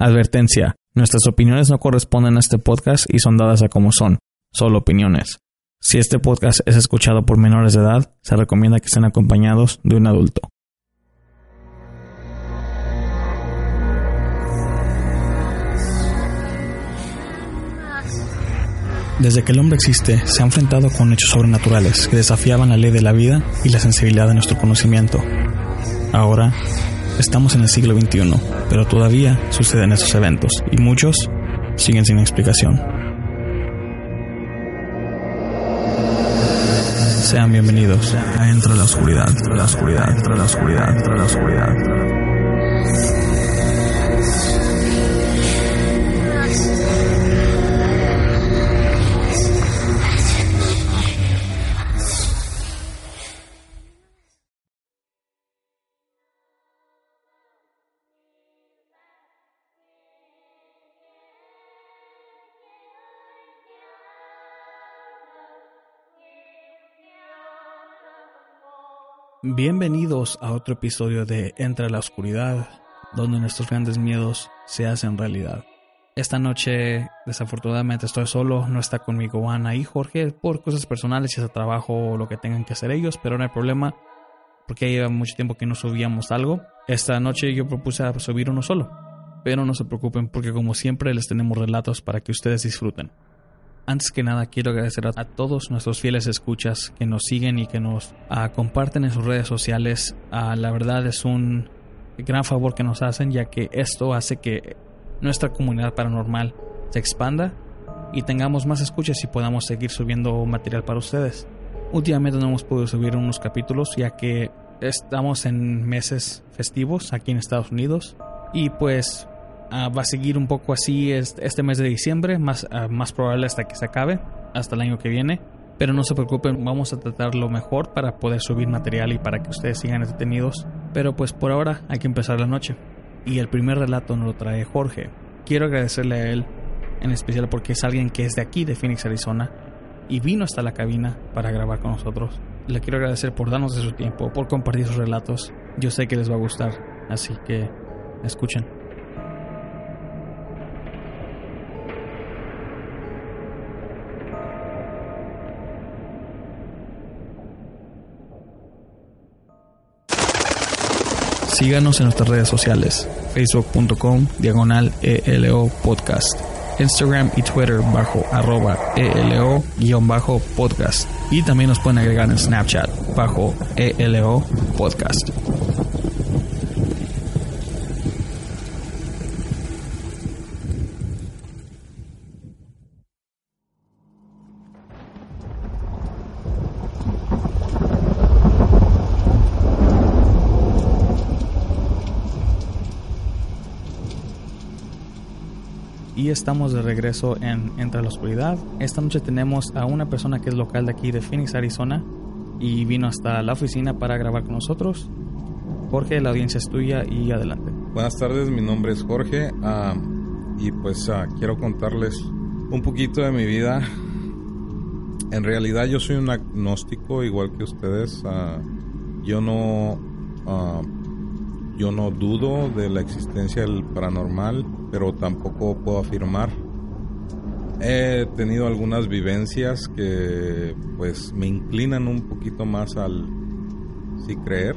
Advertencia. Nuestras opiniones no corresponden a este podcast y son dadas a como son, solo opiniones. Si este podcast es escuchado por menores de edad, se recomienda que estén acompañados de un adulto. Desde que el hombre existe, se ha enfrentado con hechos sobrenaturales que desafiaban la ley de la vida y la sensibilidad de nuestro conocimiento. Ahora, estamos en el siglo XXI, pero todavía suceden estos eventos y muchos siguen sin explicación. Sean bienvenidos a Entre la Oscuridad, la Oscuridad, Entre la Oscuridad, Entre la Oscuridad. Bienvenidos a otro episodio de Entre la Oscuridad, donde nuestros grandes miedos se hacen realidad. Esta noche, desafortunadamente, estoy solo, no está conmigo Ana y Jorge por cosas personales y ese trabajo o lo que tengan que hacer ellos, pero no hay problema porque ya lleva mucho tiempo que no subíamos algo. Esta noche yo propuse subir uno solo, pero no se preocupen porque como siempre les tenemos relatos para que ustedes disfruten. Antes que nada quiero agradecer a, todos nuestros fieles escuchas que nos siguen y que nos ah, comparten en sus redes sociales. Ah, la verdad es un gran favor que nos hacen ya que esto hace que nuestra comunidad paranormal se expanda y tengamos más escuchas y podamos seguir subiendo material para ustedes. Últimamente no hemos podido subir unos capítulos ya que estamos en meses festivos aquí en Estados Unidos y pues Ah, va a seguir un poco así este mes de diciembre, más, ah, más probable hasta que se acabe, hasta el año que viene. Pero no se preocupen, vamos a tratar lo mejor para poder subir material y para que ustedes sigan entretenidos. Pero pues por ahora hay que empezar la noche. Y el primer relato nos lo trae Jorge. Quiero agradecerle a él, en especial porque es alguien que es de aquí, de Phoenix, Arizona, y vino hasta la cabina para grabar con nosotros. Le quiero agradecer por darnos de su tiempo, por compartir sus relatos. Yo sé que les va a gustar, así que escuchen. Síganos en nuestras redes sociales, facebook.com diagonal ELO podcast, Instagram y Twitter bajo arroba ELO guion bajo podcast. Y también nos pueden agregar en Snapchat bajo ELO podcast. Estamos de regreso en Entre la Oscuridad. Esta noche tenemos a una persona que es local de aquí de Phoenix, Arizona y vino hasta la oficina para grabar con nosotros. Jorge, la audiencia es tuya y adelante. Buenas tardes, mi nombre es Jorge ah, y pues ah, quiero contarles un poquito de mi vida. En realidad yo soy un agnóstico igual que ustedes. Ah, yo no yo no dudo de la existencia del paranormal pero tampoco puedo afirmar. He tenido algunas vivencias que pues me inclinan un poquito más al sí creer.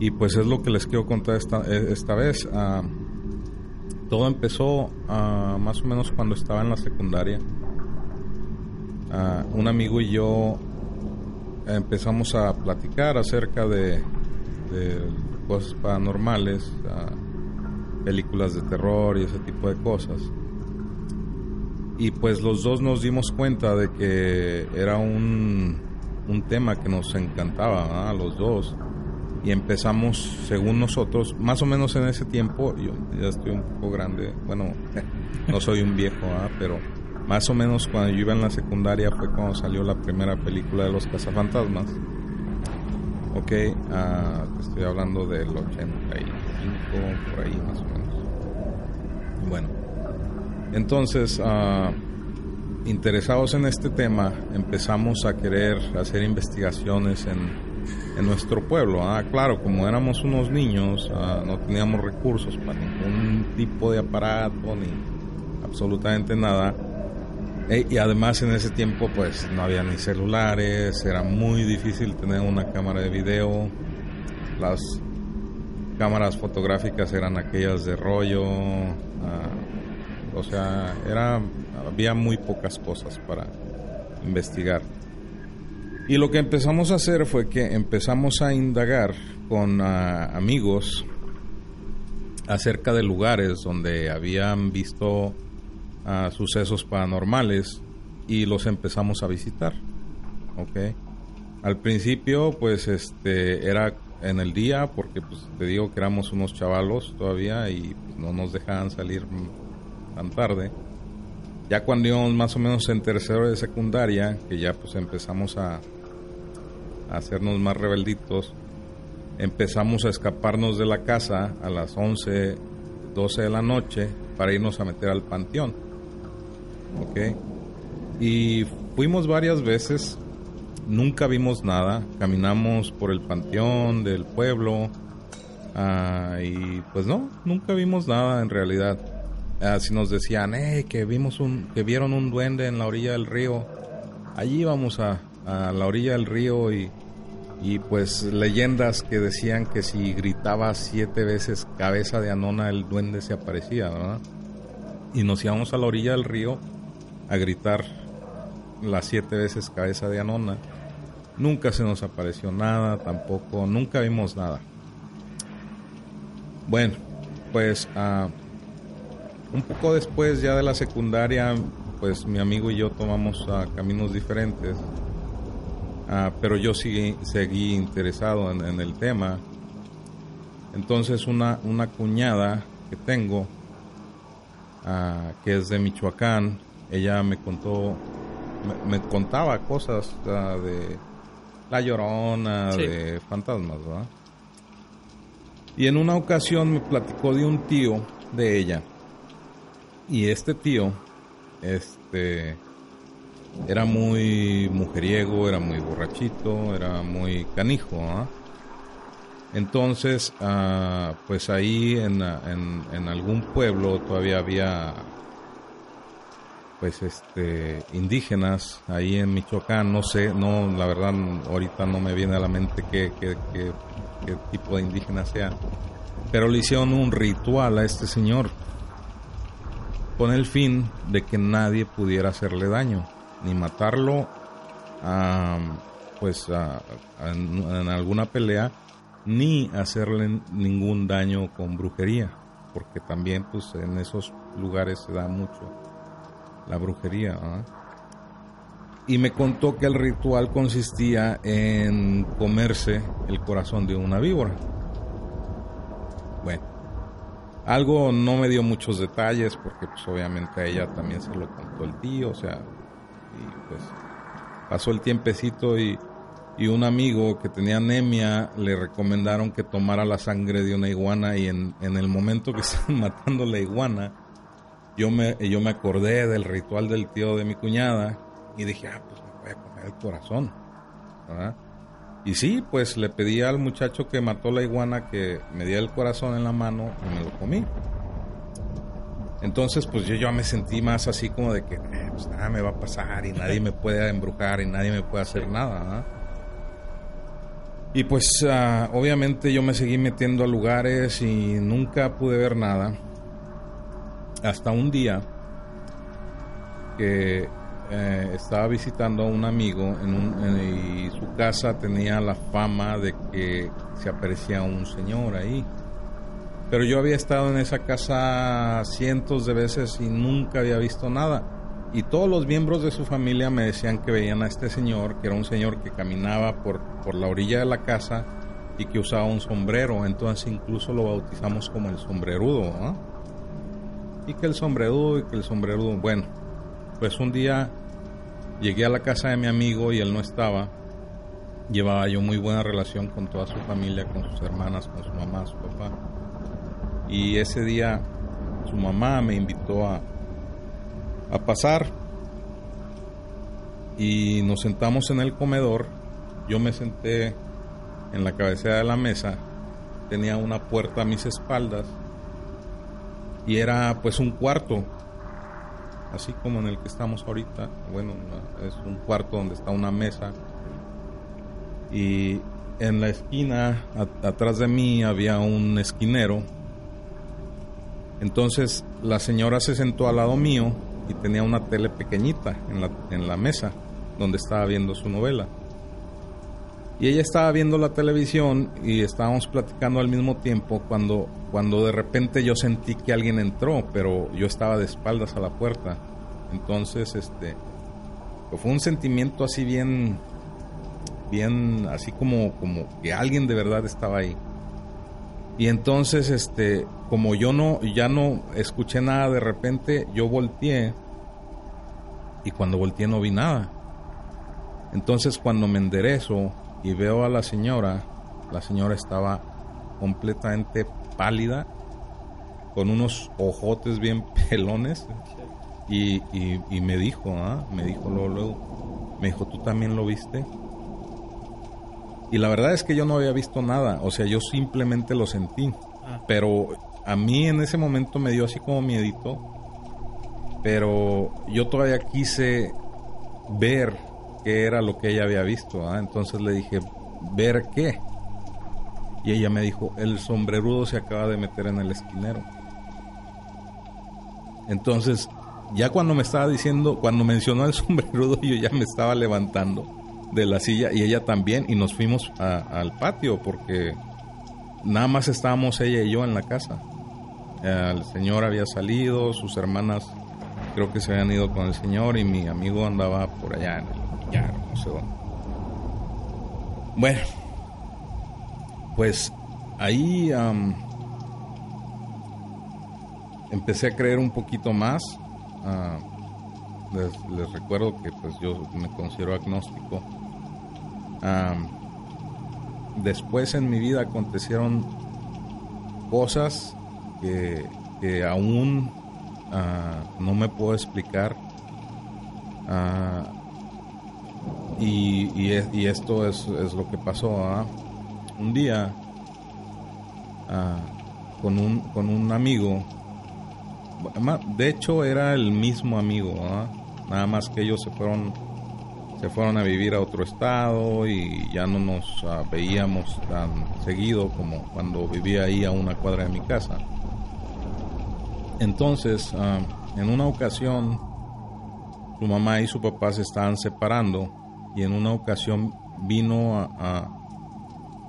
Y pues es lo que les quiero contar esta, esta vez. Ah, todo empezó ah, más o menos cuando estaba en la secundaria. Ah, un amigo y yo empezamos a platicar acerca de cosas paranormales películas de terror y ese tipo de cosas. Y pues los dos nos dimos cuenta de que era un, un tema que nos encantaba a los dos. y empezamos, según nosotros, más o menos en ese tiempo, yo ya estoy un poco grande, bueno, no soy un viejo, pero más o menos cuando yo iba en la secundaria fue cuando salió la primera película de los cazafantasmas. Ok, ah, estoy hablando del 85, por ahí más o menos. Bueno, entonces, uh, interesados en este tema, empezamos a querer hacer investigaciones en, nuestro pueblo. Ah, claro, como éramos unos niños, ah, no teníamos recursos para ningún tipo de aparato ni absolutamente nada. E, y además en ese tiempo pues no había ni celulares, era muy difícil tener una cámara de video. Las cámaras fotográficas eran aquellas de rollo. Ah, o sea, era había muy pocas cosas para investigar. Y lo que empezamos a hacer fue que empezamos a indagar con ah, amigos acerca de lugares donde habían visto sucesos paranormales y los empezamos a visitar. ¿Ok? Al principio, pues este era en el día, porque pues te digo que éramos unos chavalos todavía y pues, no nos dejaban salir tan tarde. Ya cuando íbamos más o menos en tercero de secundaria, que ya pues empezamos a, hacernos más rebelditos, empezamos a escaparnos de la casa a las 11, 12 de la noche para irnos a meter al panteón. ¿Ok? Y fuimos varias veces, nunca vimos nada, caminamos por el panteón del pueblo ah, y pues no, nunca vimos nada en realidad. Así nos decían, eh, que vimos un, que vieron un duende en la orilla del río. Allí íbamos a, a la orilla del río y, y pues leyendas que decían que si gritaba siete veces cabeza de Anona el duende se aparecía, ¿verdad? Y nos íbamos a la orilla del río a gritar las siete veces cabeza de Anona. Nunca se nos apareció nada, tampoco, nunca vimos nada. Bueno, pues uh, un poco después ya de la secundaria, pues mi amigo y yo tomamos uh, caminos diferentes. Uh, pero yo seguí, seguí interesado en, el tema. Entonces una, una cuñada que tengo, que es de Michoacán, ella me contó, me, contaba cosas de La Llorona, de fantasmas, ¿verdad? Y en una ocasión me platicó de un tío de ella y este tío, este, era muy mujeriego, era muy borrachito, era muy canijo, ¿ah? Entonces, ah, pues ahí en, en, algún pueblo todavía había, pues este, indígenas, ahí en Michoacán, no sé, no, la verdad, ahorita no me viene a la mente qué, qué, qué, tipo de indígena sea, pero le hicieron un ritual a este señor con el fin de que nadie pudiera hacerle daño, ni matarlo pues en, alguna pelea, ni hacerle ningún daño con brujería, porque también pues en esos lugares se da mucho la brujería. Y me contó que el ritual consistía en comerse el corazón de una víbora. Bueno, algo no me dio muchos detalles porque pues obviamente a ella también se lo contó el tío, o sea, y pues pasó el tiempecito y, y un amigo que tenía anemia le recomendaron que tomara la sangre de una iguana y en, en el momento que estaban matando la iguana, yo me, yo me acordé del ritual del tío de mi cuñada y dije, ah, pues me voy a comer el corazón. Y sí, pues le pedí al muchacho que mató la iguana que me diera el corazón en la mano y me lo comí. Entonces, pues yo ya me sentí más así como de que eh, pues nada me va a pasar y nadie me puede embrujar y nadie me puede hacer nada. Y pues ah, obviamente yo me seguí metiendo a lugares y nunca pude ver nada. Hasta un día que eh, estaba visitando a un amigo en un, y su casa tenía la fama de que se aparecía un señor ahí. Pero yo había estado en esa casa cientos de veces y nunca había visto nada. Y todos los miembros de su familia me decían que veían a este señor, que era un señor que caminaba por, por la orilla de la casa y que usaba un sombrero, entonces incluso lo bautizamos como el sombrerudo, Y que el sombrerudo y que el sombrerudo, bueno, pues un día llegué a la casa de mi amigo y él no estaba. Llevaba yo muy buena relación con toda su familia, con sus hermanas, con su mamá, su papá. Y ese día su mamá me invitó a, a pasar y nos sentamos en el comedor. Yo me senté en la cabecera de la mesa, tenía una puerta a mis espaldas y era pues un cuarto, así como en el que estamos ahorita. Bueno, es un cuarto donde está una mesa y en la esquina, atrás de mí, había un esquinero. Entonces la señora se sentó al lado mío y tenía una tele pequeñita en la, en la mesa donde estaba viendo su novela. Y ella estaba viendo la televisión y estábamos platicando al mismo tiempo cuando, cuando de repente yo sentí que alguien entró, pero yo estaba de espaldas a la puerta. Entonces, este, pues fue un sentimiento así bien, bien, así como, como que alguien de verdad estaba ahí. Y entonces, este, como yo no, ya no escuché nada de repente, yo volteé y cuando volteé no vi nada. Entonces cuando me enderezo y veo a la señora, la señora estaba completamente pálida, con unos ojotes bien pelones, y, y, me dijo, ¿ah? me dijo luego, luego, me dijo, ¿tú también lo viste? Y la verdad es que yo no había visto nada, o sea, yo simplemente lo sentí, ah. pero a mí en ese momento me dio así como miedito, pero yo todavía quise ver qué era lo que ella había visto. ¿ah? Entonces le dije, ¿ver qué? Y ella me dijo, el sombrerudo se acaba de meter en el esquinero. Entonces, ya cuando me estaba diciendo, cuando mencionó el sombrerudo, yo ya me estaba levantando de la silla y ella también y nos fuimos al patio porque nada más estábamos ella y yo en la casa. El señor había salido, sus hermanas creo que se habían ido con el señor y mi amigo andaba por allá en ya, no sé Bueno, pues ahí empecé a creer un poquito más. Ah, les, recuerdo que pues yo me considero agnóstico. después en mi vida acontecieron cosas que aún ah, no me puedo explicar. Uh, y, y, esto es, es, lo que pasó. ¿ah? Un día, ah, con, un, con un amigo, de hecho era el mismo amigo, ¿ah? nada más que ellos se fueron, se fueron a vivir a otro estado y ya no nos veíamos tan seguido como cuando vivía ahí a una cuadra de mi casa. Entonces, en una ocasión, su mamá y su papá se estaban separando y en una ocasión vino a,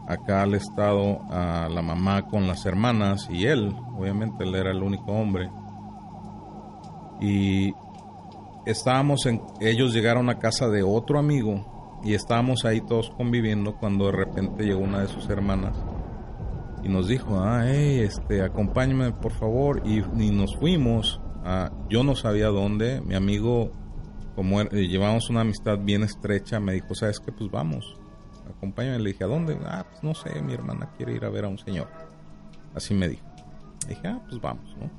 acá al estado a la mamá con las hermanas y él, obviamente él era el único hombre. Y estábamos en, ellos llegaron a casa de otro amigo y estábamos ahí todos conviviendo cuando de repente llegó una de sus hermanas y nos dijo, ah, este, acompáñame por favor y, nos fuimos. a yo no sabía dónde, mi amigo como eh, llevamos una amistad bien estrecha, me dijo, ¿sabes qué? Pues vamos, acompáñame. Le dije, ¿a dónde? Ah, pues no sé, mi hermana quiere ir a ver a un señor. Así me dijo. Le dije, ah, pues vamos, ¿no?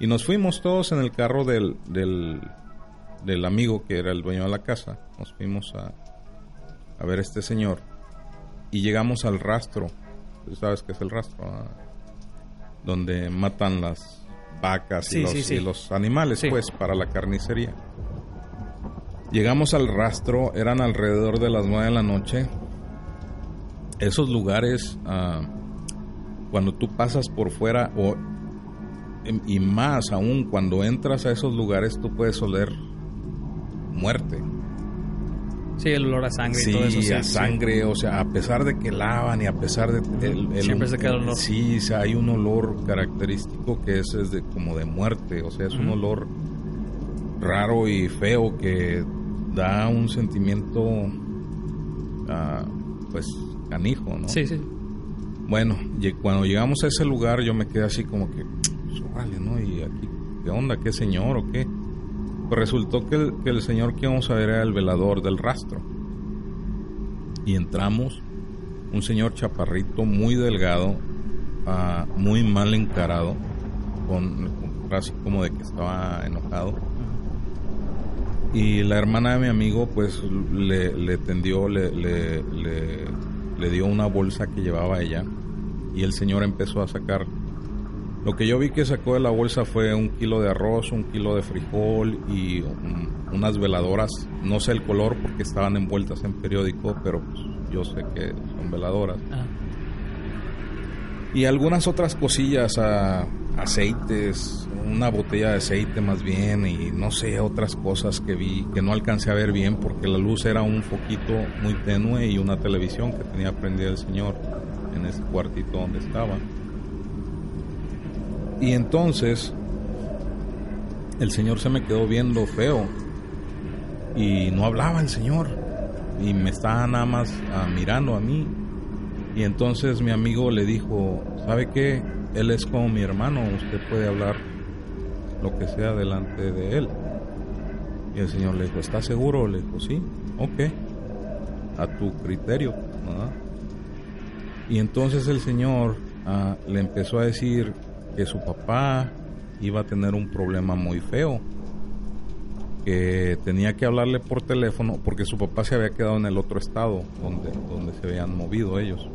Y nos fuimos todos en el carro del, del, del amigo que era el dueño de la casa. Nos fuimos a, a ver a este señor. Y llegamos al rastro. ¿Tú sabes qué es el rastro? Donde matan las vacas y, los, y, los, animales, pues, para la carnicería. Llegamos al rastro, eran alrededor de las 9 de la noche. Esos lugares, ah, cuando tú pasas por fuera, o, em, y más aún cuando entras a esos lugares, tú puedes oler muerte. Sí, el olor a sangre y todo eso. Sí, a sangre, o sea, a pesar de que lavan y a pesar de... El, Siempre se queda el olor. Sí, hay un olor característico que es, de, como de muerte, o sea, es un olor raro y feo que da un sentimiento, ah, pues, canijo, ¿no? Sí, sí. Bueno, cuando llegamos a ese lugar yo me quedé así como que, pues, órale, ¿no? Y aquí, ¿qué onda? ¿Qué señor o qué? Pues resultó que el, que el señor que íbamos a ver era el velador del rastro. Y entramos, un señor chaparrito, muy delgado, ah, muy mal encarado, con, así como de que estaba enojado. Y la hermana de mi amigo pues le, le tendió, le, le, le, dio una bolsa que llevaba ella y el señor empezó a sacar. Lo que yo vi que sacó de la bolsa fue un kilo de arroz, un kilo de frijol y unas veladoras. No sé el color porque estaban envueltas en periódico, pero pues, yo sé que son veladoras. Ah. Y algunas otras cosillas, a aceites, una botella de aceite más bien y no sé, otras cosas que vi que no alcancé a ver bien porque la luz era un foquito muy tenue y una televisión que tenía prendida el señor en ese cuartito donde estaba. Y entonces el señor se me quedó viendo feo y no hablaba el señor y me estaba nada más ah, mirando a mí. Y entonces mi amigo le dijo, ¿sabe qué? Él es como mi hermano, usted puede hablar lo que sea delante de él. Y el Señor le dijo, ¿está seguro? Le dijo, sí, ok, a tu criterio. Y entonces el Señor ah, le empezó a decir que su papá iba a tener un problema muy feo, que tenía que hablarle por teléfono porque su papá se había quedado en el otro estado donde, donde se habían movido ellos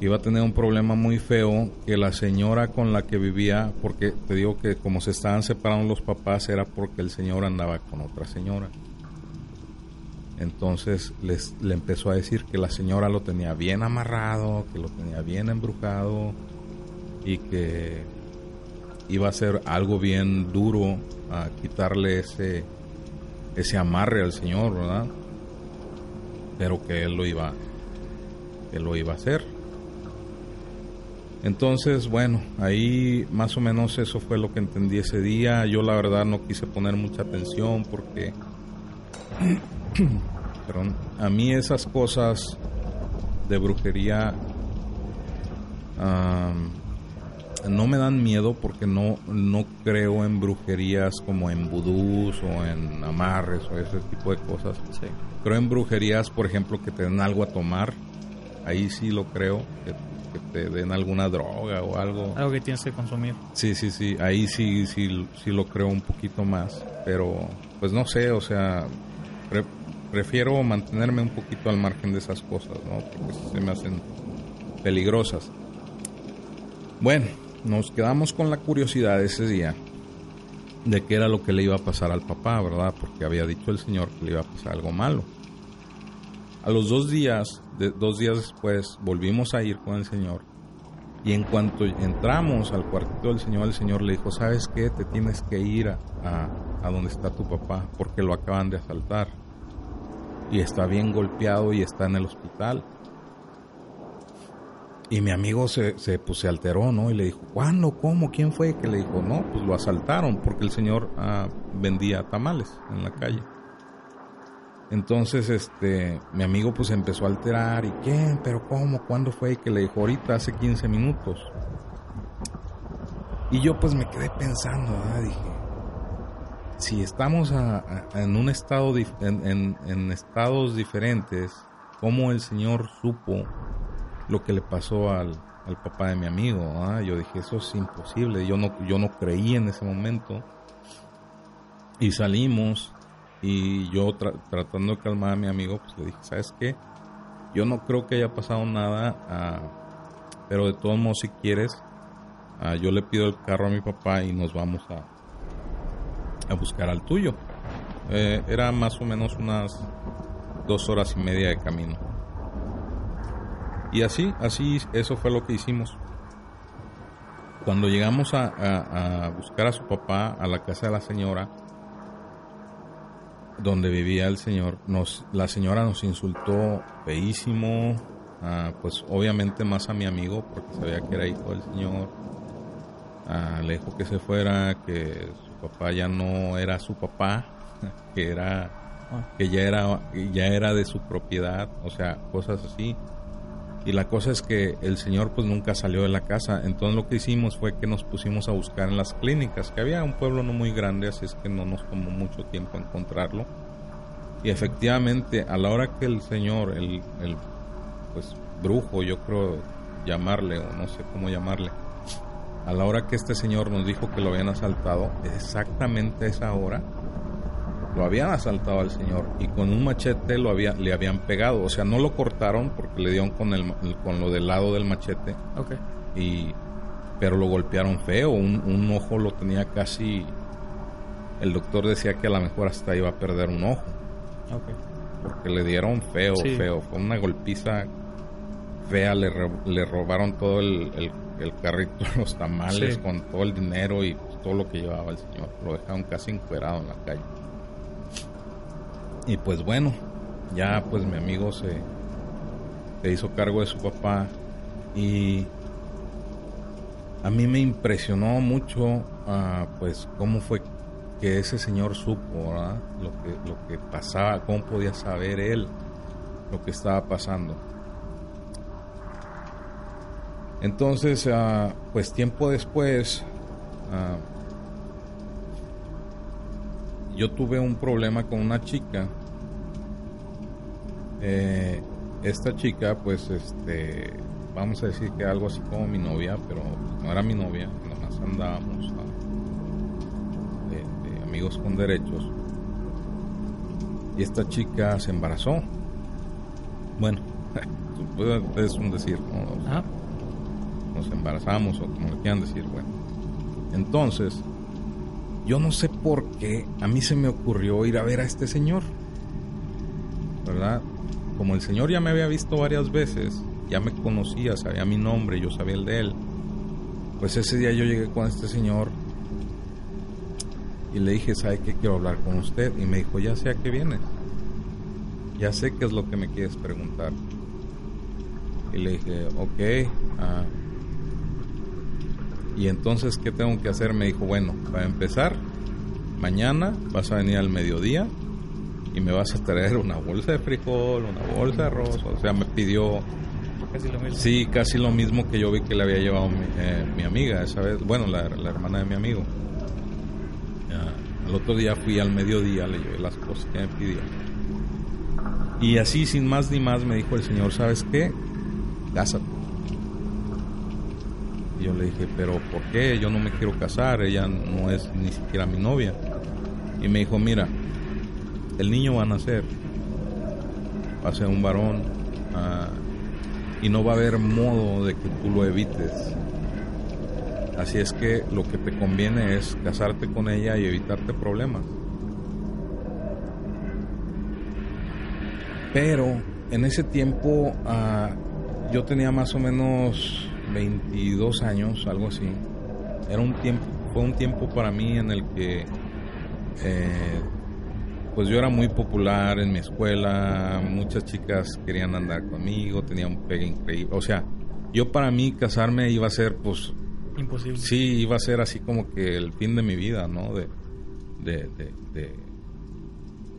iba a tener un problema muy feo que la señora con la que vivía, porque te digo que como se estaban separando los papás era porque el señor andaba con otra señora. Entonces les, le empezó a decir que la señora lo tenía bien amarrado, que lo tenía bien embrujado y que iba a ser algo bien duro a quitarle ese, ese amarre al señor, ¿verdad? Pero que él lo iba, que lo iba a hacer. Entonces, bueno, ahí más o menos eso fue lo que entendí ese día. Yo la verdad no quise poner mucha atención porque perdón, a mí esas cosas de brujería no me dan miedo porque no, no creo en brujerías como en vudús o en amarres o ese tipo de cosas. Creo en brujerías, por ejemplo, que te den algo a tomar. Ahí sí lo creo, te den alguna droga o algo. Algo que tienes que consumir. Sí, sí, sí, ahí sí, sí, sí lo creo un poquito más, pero pues no sé, o sea, prefiero mantenerme un poquito al margen de esas cosas, ¿no? Porque se me hacen peligrosas. Bueno, nos quedamos con la curiosidad ese día de qué era lo que le iba a pasar al papá, ¿verdad? Porque había dicho el Señor que le iba a pasar algo malo. A los dos días, dos días después, volvimos a ir con el Señor. Y en cuanto entramos al cuartito del Señor, el Señor le dijo, ¿sabes qué? Te tienes que ir a, a, donde está tu papá, porque lo acaban de asaltar. Y está bien golpeado y está en el hospital. Y mi amigo se, se, pues, se alteró, ¿no? Y le dijo, ¿cuándo? ¿Cómo? ¿Quién fue? Que le dijo, no, pues lo asaltaron porque el señor ah, vendía tamales en la calle. Entonces, este, mi amigo pues empezó a alterar y ¿quién? ¿Pero cómo? ¿Cuándo fue? Que le dijo ahorita hace 15 minutos. Y yo pues me quedé pensando, dije, si estamos en un estado, en, en, estados diferentes, ¿cómo el Señor supo lo que le pasó al, al papá de mi amigo? Yo dije, eso es imposible, yo no, yo no creí en ese momento. Y salimos y yo tratando de calmar a mi amigo, pues le dije, ¿sabes qué? Yo no creo que haya pasado nada, ah, pero de todos modos si quieres, ah, yo le pido el carro a mi papá y nos vamos a, a buscar al tuyo. Eh, era más o menos unas dos horas y media de camino. Y así, así, eso fue lo que hicimos. Cuando llegamos a, a buscar a su papá a la casa de la señora, donde vivía el señor, nos, la señora nos insultó feísimo, ah, pues obviamente más a mi amigo porque sabía que era hijo del señor, ah, le dijo que se fuera, que su papá ya no era su papá, que era que ya era, ya era de su propiedad, o sea, cosas así. Y la cosa es que el señor pues nunca salió de la casa, entonces lo que hicimos fue que nos pusimos a buscar en las clínicas, que había un pueblo no muy grande, así es que no nos tomó mucho tiempo encontrarlo. Y efectivamente, a la hora que el señor, el, el pues brujo, yo creo llamarle, o no sé cómo llamarle, a la hora que este señor nos dijo que lo habían asaltado, exactamente a esa hora, lo habían asaltado al señor y con un machete lo había, le habían pegado. O sea, no lo cortaron porque le dieron con, el, con lo del lado del machete. Ok. Y, pero lo golpearon feo. Un, un ojo lo tenía casi. El doctor decía que a lo mejor hasta iba a perder un ojo. Ok. Porque le dieron feo, Sí. feo. Fue una golpiza fea. Le, le robaron todo el, el, el carrito, los tamales Sí. con todo el dinero y todo lo que llevaba el señor. Lo dejaron casi encuerado en la calle. Y pues bueno, ya pues mi amigo se, se hizo cargo de su papá y a mí me impresionó mucho ah, pues cómo fue que ese señor supo lo que lo que pasaba cómo podía saber él lo que estaba pasando. Entonces ah, pues tiempo después ah, yo tuve un problema con una chica. Eh, esta chica pues este vamos a decir que algo así como mi novia pero no era mi novia nada más andábamos ah, de, de amigos con derechos. Y esta chica se embarazó. Bueno es un decir ¿no? Nos embarazamos o como le quieran decir, bueno. Entonces, yo no sé por qué a mí se me ocurrió ir a ver a este señor, ¿verdad? Como el señor ya me había visto varias veces, ya me conocía, sabía mi nombre, yo sabía el de él, pues ese día yo llegué con este señor y le dije, ¿sabe qué? Quiero hablar con usted. Y me dijo, ya sé a qué vienes. Ya sé qué es lo que me quieres preguntar. Y le dije, ok. ah, y entonces, ¿qué tengo que hacer? Me dijo, bueno, para empezar, mañana vas a venir al mediodía y me vas a traer una bolsa de frijol, una bolsa de arroz. O sea, me pidió, casi lo mismo. sí, casi lo mismo que yo vi que le había llevado mi, eh, mi amiga esa vez. Bueno, la, la hermana de mi amigo. Ya, el otro día fui al mediodía, le llevé las cosas que me pidió. Y así, sin más ni más, me dijo el señor, ¿sabes qué? Cásate. Yo le dije, pero ¿por qué? Yo no me quiero casar, ella no es ni siquiera mi novia. Y me dijo, mira, el niño va a nacer, va a ser un varón, ah, y no va a haber modo de que tú lo evites. Así es que lo que te conviene es casarte con ella y evitarte problemas. Pero en ese tiempo ah, yo tenía más o menos 22 años, algo así. Era un tiempo, fue un tiempo para mí en el que eh, pues yo era muy popular en mi escuela, muchas chicas querían andar conmigo, tenía un pegue increíble. O sea, yo para mí casarme iba a ser pues Imposible. sí, iba a ser así como que el fin de mi vida, ¿no? De, de, de, de-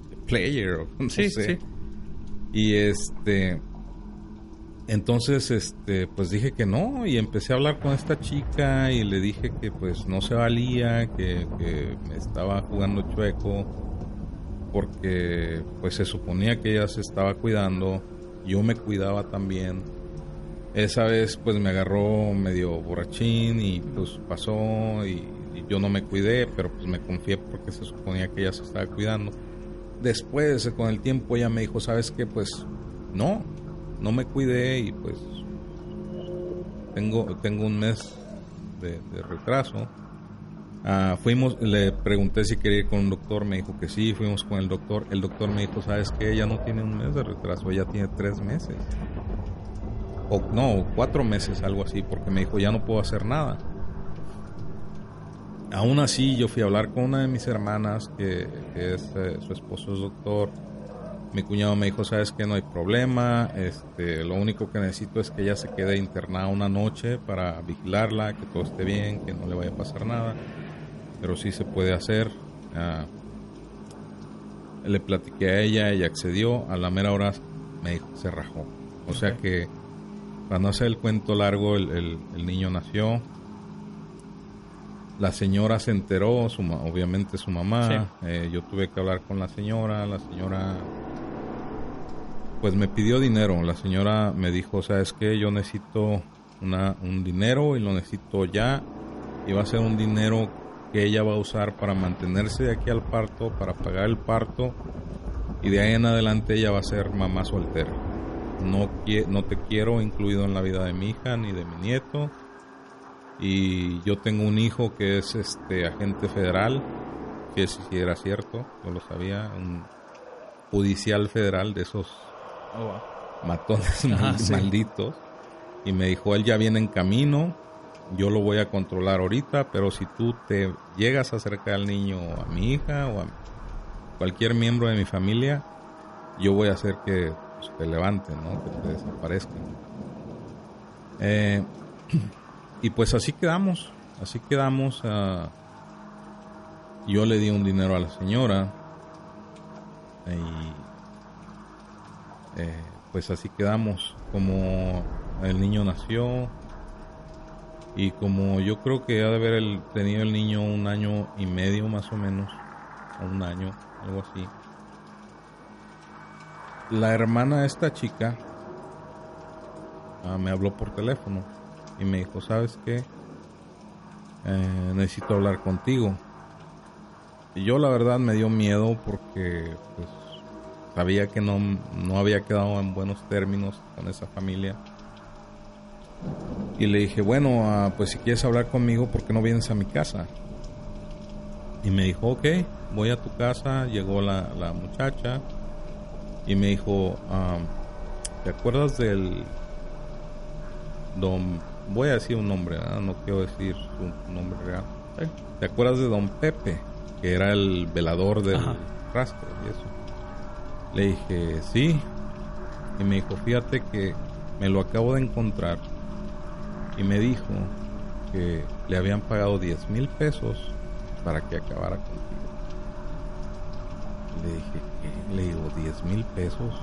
de player, o no Sí, sé. sí. Y este, entonces, este, pues dije que no y empecé a hablar con esta chica y le dije que pues no se valía, que, me estaba jugando chueco porque pues se suponía que ella se estaba cuidando, yo me cuidaba también. Esa vez pues me agarró medio borrachín y pues pasó y, y yo no me cuidé, pero pues me confié porque se suponía que ella se estaba cuidando. Después, con el tiempo, ella me dijo, ¿sabes qué? Pues no, no me cuidé y pues tengo, tengo un mes de, retraso. Ah, fuimos, le pregunté si quería ir con un doctor, me dijo que sí, fuimos con el doctor. El doctor me dijo, ¿sabes qué? Ella no tiene un mes de retraso, ella tiene tres meses. O no, cuatro meses, algo así, porque me dijo, ya no puedo hacer nada. Aún así, yo fui a hablar con una de mis hermanas, que, que es, eh, su esposo es doctor. Mi cuñado me dijo, sabes que no hay problema, este, lo único que necesito es que ella se quede internada una noche para vigilarla, que todo esté bien, que no le vaya a pasar nada. Pero sí se puede hacer. Ah, le platiqué a ella, ella accedió, a la mera hora me dijo, se rajó. O sea que, para no hacer el cuento largo, el, niño nació. La señora se enteró, su, obviamente su mamá. Eh, yo tuve que hablar con la señora. La señora, pues me pidió dinero. La señora me dijo, ¿sabes qué? Yo necesito un dinero y lo necesito ya. Y va a ser un dinero que ella va a usar para mantenerse de aquí al parto, para pagar el parto y de ahí en adelante ella va a ser mamá soltera. No, no te quiero incluido en la vida de mi hija ni de mi nieto. Y yo tengo un hijo que es este agente federal, que si era cierto, yo lo sabía, un judicial federal de esos oh, matones malditos. Y me dijo, él ya viene en camino, yo lo voy a controlar ahorita, pero si tú te llegas a acercar al niño o a mi hija o a cualquier miembro de mi familia, yo voy a hacer que pues, te levanten, ¿no? que te desaparezcan. Eh, y pues así quedamos, así quedamos. Uh, yo le di un dinero a la señora y eh, pues así quedamos. Como el niño nació, y como yo creo que ha de haber tenido el niño un año y medio más o menos, o un año, algo así. La hermana de esta chica ah, me habló por teléfono y me dijo, ¿sabes qué? Eh, necesito hablar contigo. Y yo la verdad me dio miedo porque pues, sabía que no, no había quedado en buenos términos con esa familia y le dije, bueno, ah, pues si quieres hablar conmigo, ¿por qué no vienes a mi casa? Y me dijo, ok, voy a tu casa. Llegó la, muchacha y me dijo, ¿te acuerdas del don... Voy a decir un nombre, no quiero decir su nombre real. ¿Te acuerdas de don Pepe? Que era el velador del rastro y eso. Le dije, sí. Y me dijo, fíjate que me lo acabo de encontrar y me dijo que le habían pagado 10 mil pesos para que acabara contigo. Le dije. Le digo, 10 mil pesos.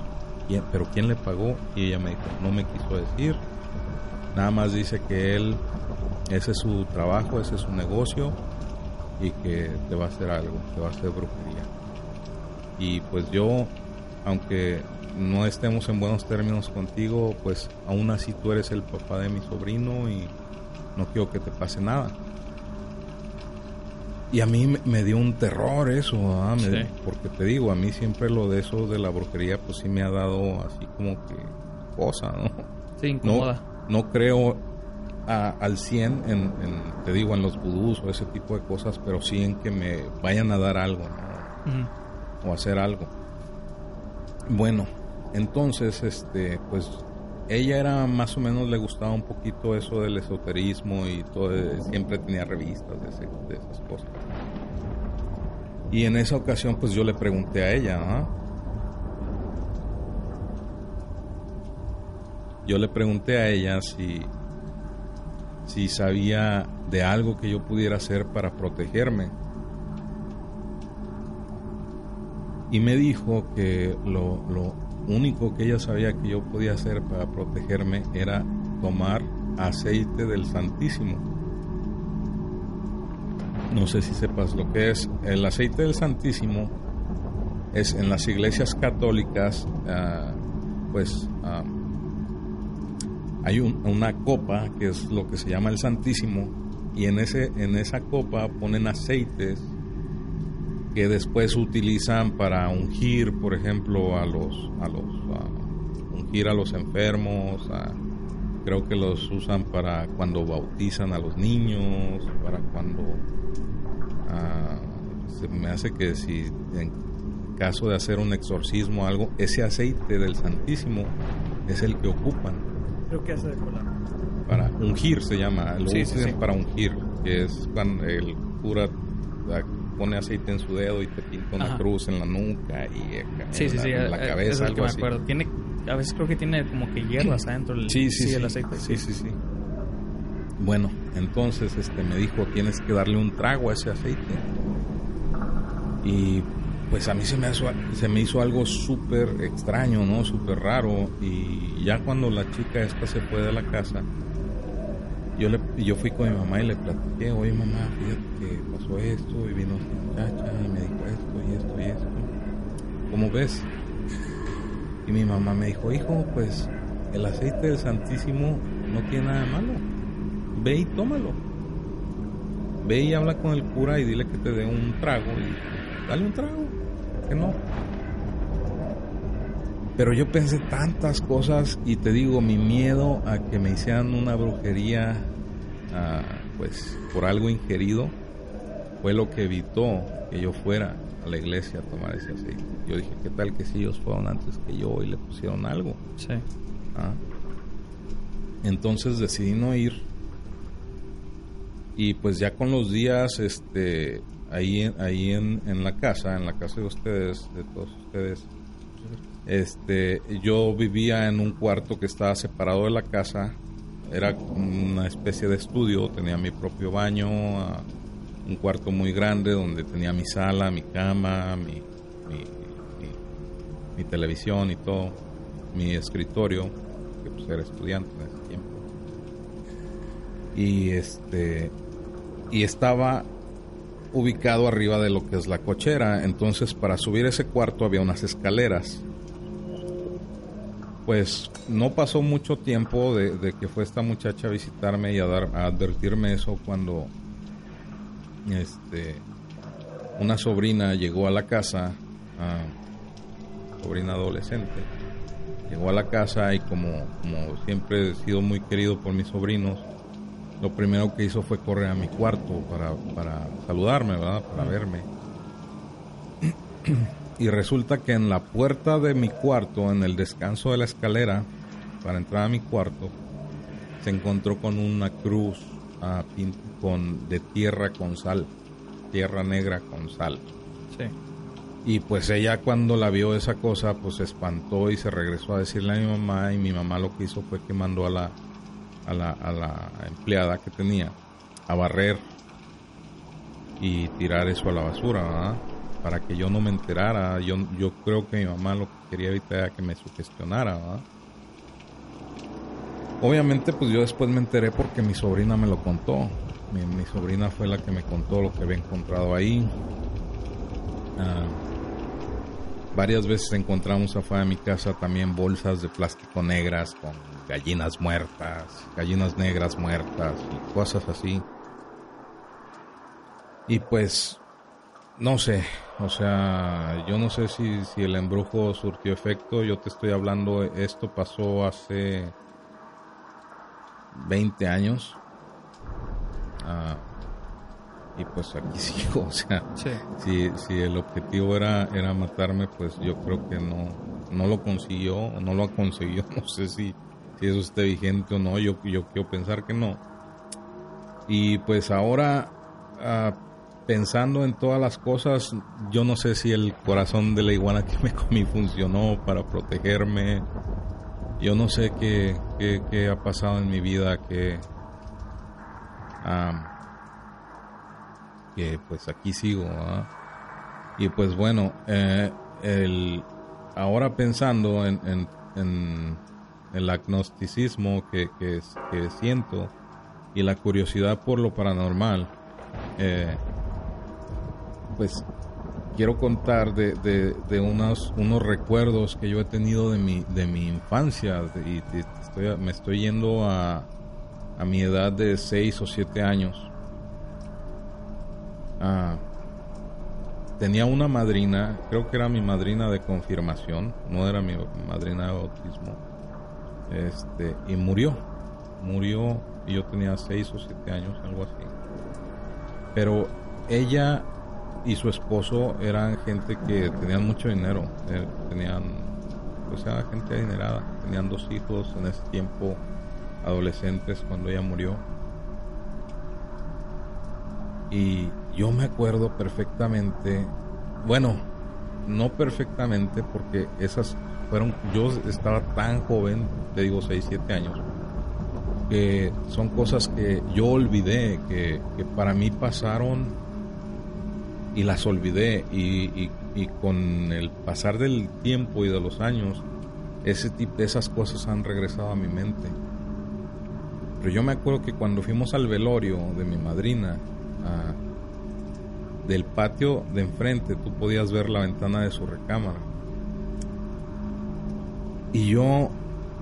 ¿Pero quién le pagó? Y ella me dijo, no me quiso decir. Nada más dice que él, ese es su trabajo, ese es su negocio y que te va a hacer algo, te va a hacer brujería. Y pues yo, aunque no estemos en buenos términos contigo, pues aún así tú eres el papá de mi sobrino y no quiero que te pase nada. Y a mí me, dio un terror eso, porque te digo, a mí siempre lo de eso de la brujería, pues sí me ha dado así como que cosa, ¿no? Sí, incomoda. No, creo al 100 en, te digo, en los vudús o ese tipo de cosas, pero sí en que me vayan a dar algo, O hacer algo. Bueno, entonces, este, pues ella era más o menos le gustaba un poquito eso del esoterismo y todo, siempre tenía revistas de, esas cosas. Y en esa ocasión, pues yo le pregunté a ella, ¿ah? Yo le pregunté a ella si, si sabía de algo que yo pudiera hacer para protegerme. Y me dijo que lo, lo único que ella sabía que yo podía hacer para protegerme era tomar aceite del Santísimo. No sé si sepas lo que es. El aceite del Santísimo es en las iglesias católicas, ah, pues ah, hay una copa que es lo que se llama el Santísimo y en, ese, en esa copa ponen aceites que después utilizan para ungir, por ejemplo, a los, a los, ungir a los enfermos, creo que los usan para cuando bautizan a los niños, para cuando se me hace que si en caso de hacer un exorcismo o algo, ese aceite del Santísimo es el que ocupan. Creo que hace de Para ungir se llama, lo usan para ungir, que es cuando el cura pone aceite en su dedo y te pinta una cruz en la nuca y en, la, cabeza, algo así. Tiene, a veces creo que tiene como que hierbas adentro del, sí, sí, el aceite. Sí, sí, sí. Bueno, entonces este me dijo, tienes que darle un trago a ese aceite. Y pues a mí se me, hizo, se me hizo algo súper extraño, ¿no? Súper raro. Y ya cuando la chica esta se fue de la casa, yo, le, yo fui con mi mamá y le platiqué, oye mamá, fíjate que pasó esto y vino esta muchacha y me dijo esto y esto y esto. ¿Cómo ves? Y mi mamá me dijo, hijo, pues el aceite del Santísimo no tiene nada de malo. Ve y tómalo. Ve y habla con el cura y dile que te dé un trago y dale un trago. Que no. Pero yo pensé tantas cosas y te digo, mi miedo a que me hicieran una brujería, ah, pues por algo ingerido, fue lo que evitó que yo fuera a la iglesia a tomar ese aceite. Yo dije, ¿qué tal que si ellos fueron antes que yo y le pusieron algo? Sí. Ah. Entonces decidí no ir. Y pues ya con los días, este, ahí, ahí en, en la casa, en la casa de ustedes, de todos ustedes, este, yo vivía en un cuarto que estaba separado de la casa. Era una especie de estudio, tenía mi propio baño, ah, un cuarto muy grande donde tenía mi sala, mi cama, mi, mi, mi- televisión y todo, mi escritorio, que pues era estudiante en ese tiempo. Y este y estaba ubicado arriba de lo que es la cochera, entonces para subir ese cuarto había unas escaleras. Pues no pasó mucho tiempo de, de que fue esta muchacha a visitarme y a, dar, a advertirme eso cuando este, una sobrina llegó a la casa, ah, sobrina adolescente, llegó a la casa y como, como siempre he sido muy querido por mis sobrinos, lo primero que hizo fue correr a mi cuarto para, para saludarme, ¿verdad? Para verme. Y resulta que en la puerta de mi cuarto, en el descanso de la escalera, para entrar a mi cuarto, se encontró con una cruz ah, pin- con, de tierra con sal, tierra negra con sal. Sí. Y pues ella cuando la vio esa cosa, pues se espantó y se regresó a decirle a mi mamá y mi mamá lo que hizo fue que mandó a la, a la, a la empleada que tenía a barrer y tirar eso a la basura, ¿verdad? Para que yo no me enterara. Yo, yo creo que mi mamá lo que quería evitar era que me sugestionara, ¿verdad? Obviamente, pues yo después me enteré porque mi sobrina me lo contó. Mi, sobrina fue la que me contó lo que había encontrado ahí. Ah, varias veces encontramos afuera de mi casa también bolsas de plástico negras con gallinas muertas, gallinas negras muertas y cosas así. Y pues, no sé, o sea, yo no sé si, si el embrujo surtió efecto. Yo te estoy hablando, esto pasó hace 20 años. Ah, y pues aquí sigo, o sea, Sí. si, si el objetivo era, era matarme, pues yo creo que no, no lo consiguió, no lo consiguió, no sé si, si eso esté vigente o no, yo, yo quiero pensar que no. Y pues ahora, ah, pensando en todas las cosas, yo no sé si el corazón de la iguana que me comí funcionó para protegerme. Yo no sé qué, qué, qué ha pasado en mi vida que... que pues aquí sigo. Y pues bueno, eh, el, ahora pensando en, en- en el agnosticismo que, que, que siento y la curiosidad por lo paranormal, eh, pues quiero contar de, de, unos, unos recuerdos que yo he tenido de mi, de mi infancia y me estoy yendo a, a mi edad de 6 o 7 años. Ah, tenía una madrina, creo que era mi madrina de confirmación, no era mi madrina de bautismo. Este, y murió. Murió y yo tenía 6 o 7 años, algo así. Pero ella y su esposo eran gente que tenían mucho dinero, eh, tenían, pues era gente adinerada, tenían dos hijos en ese tiempo, adolescentes cuando ella murió. Y yo me acuerdo perfectamente, bueno, no perfectamente porque esas fueron, yo estaba tan joven, te digo 6, 7 años, que son cosas que yo olvidé, que, para mí pasaron y las olvidé y con el pasar del tiempo y de los años, ese tipo, esas cosas han regresado a mi mente. Pero yo me acuerdo que cuando fuimos al velorio de mi madrina, del patio de enfrente, tú podías ver la ventana de su recámara. Y yo,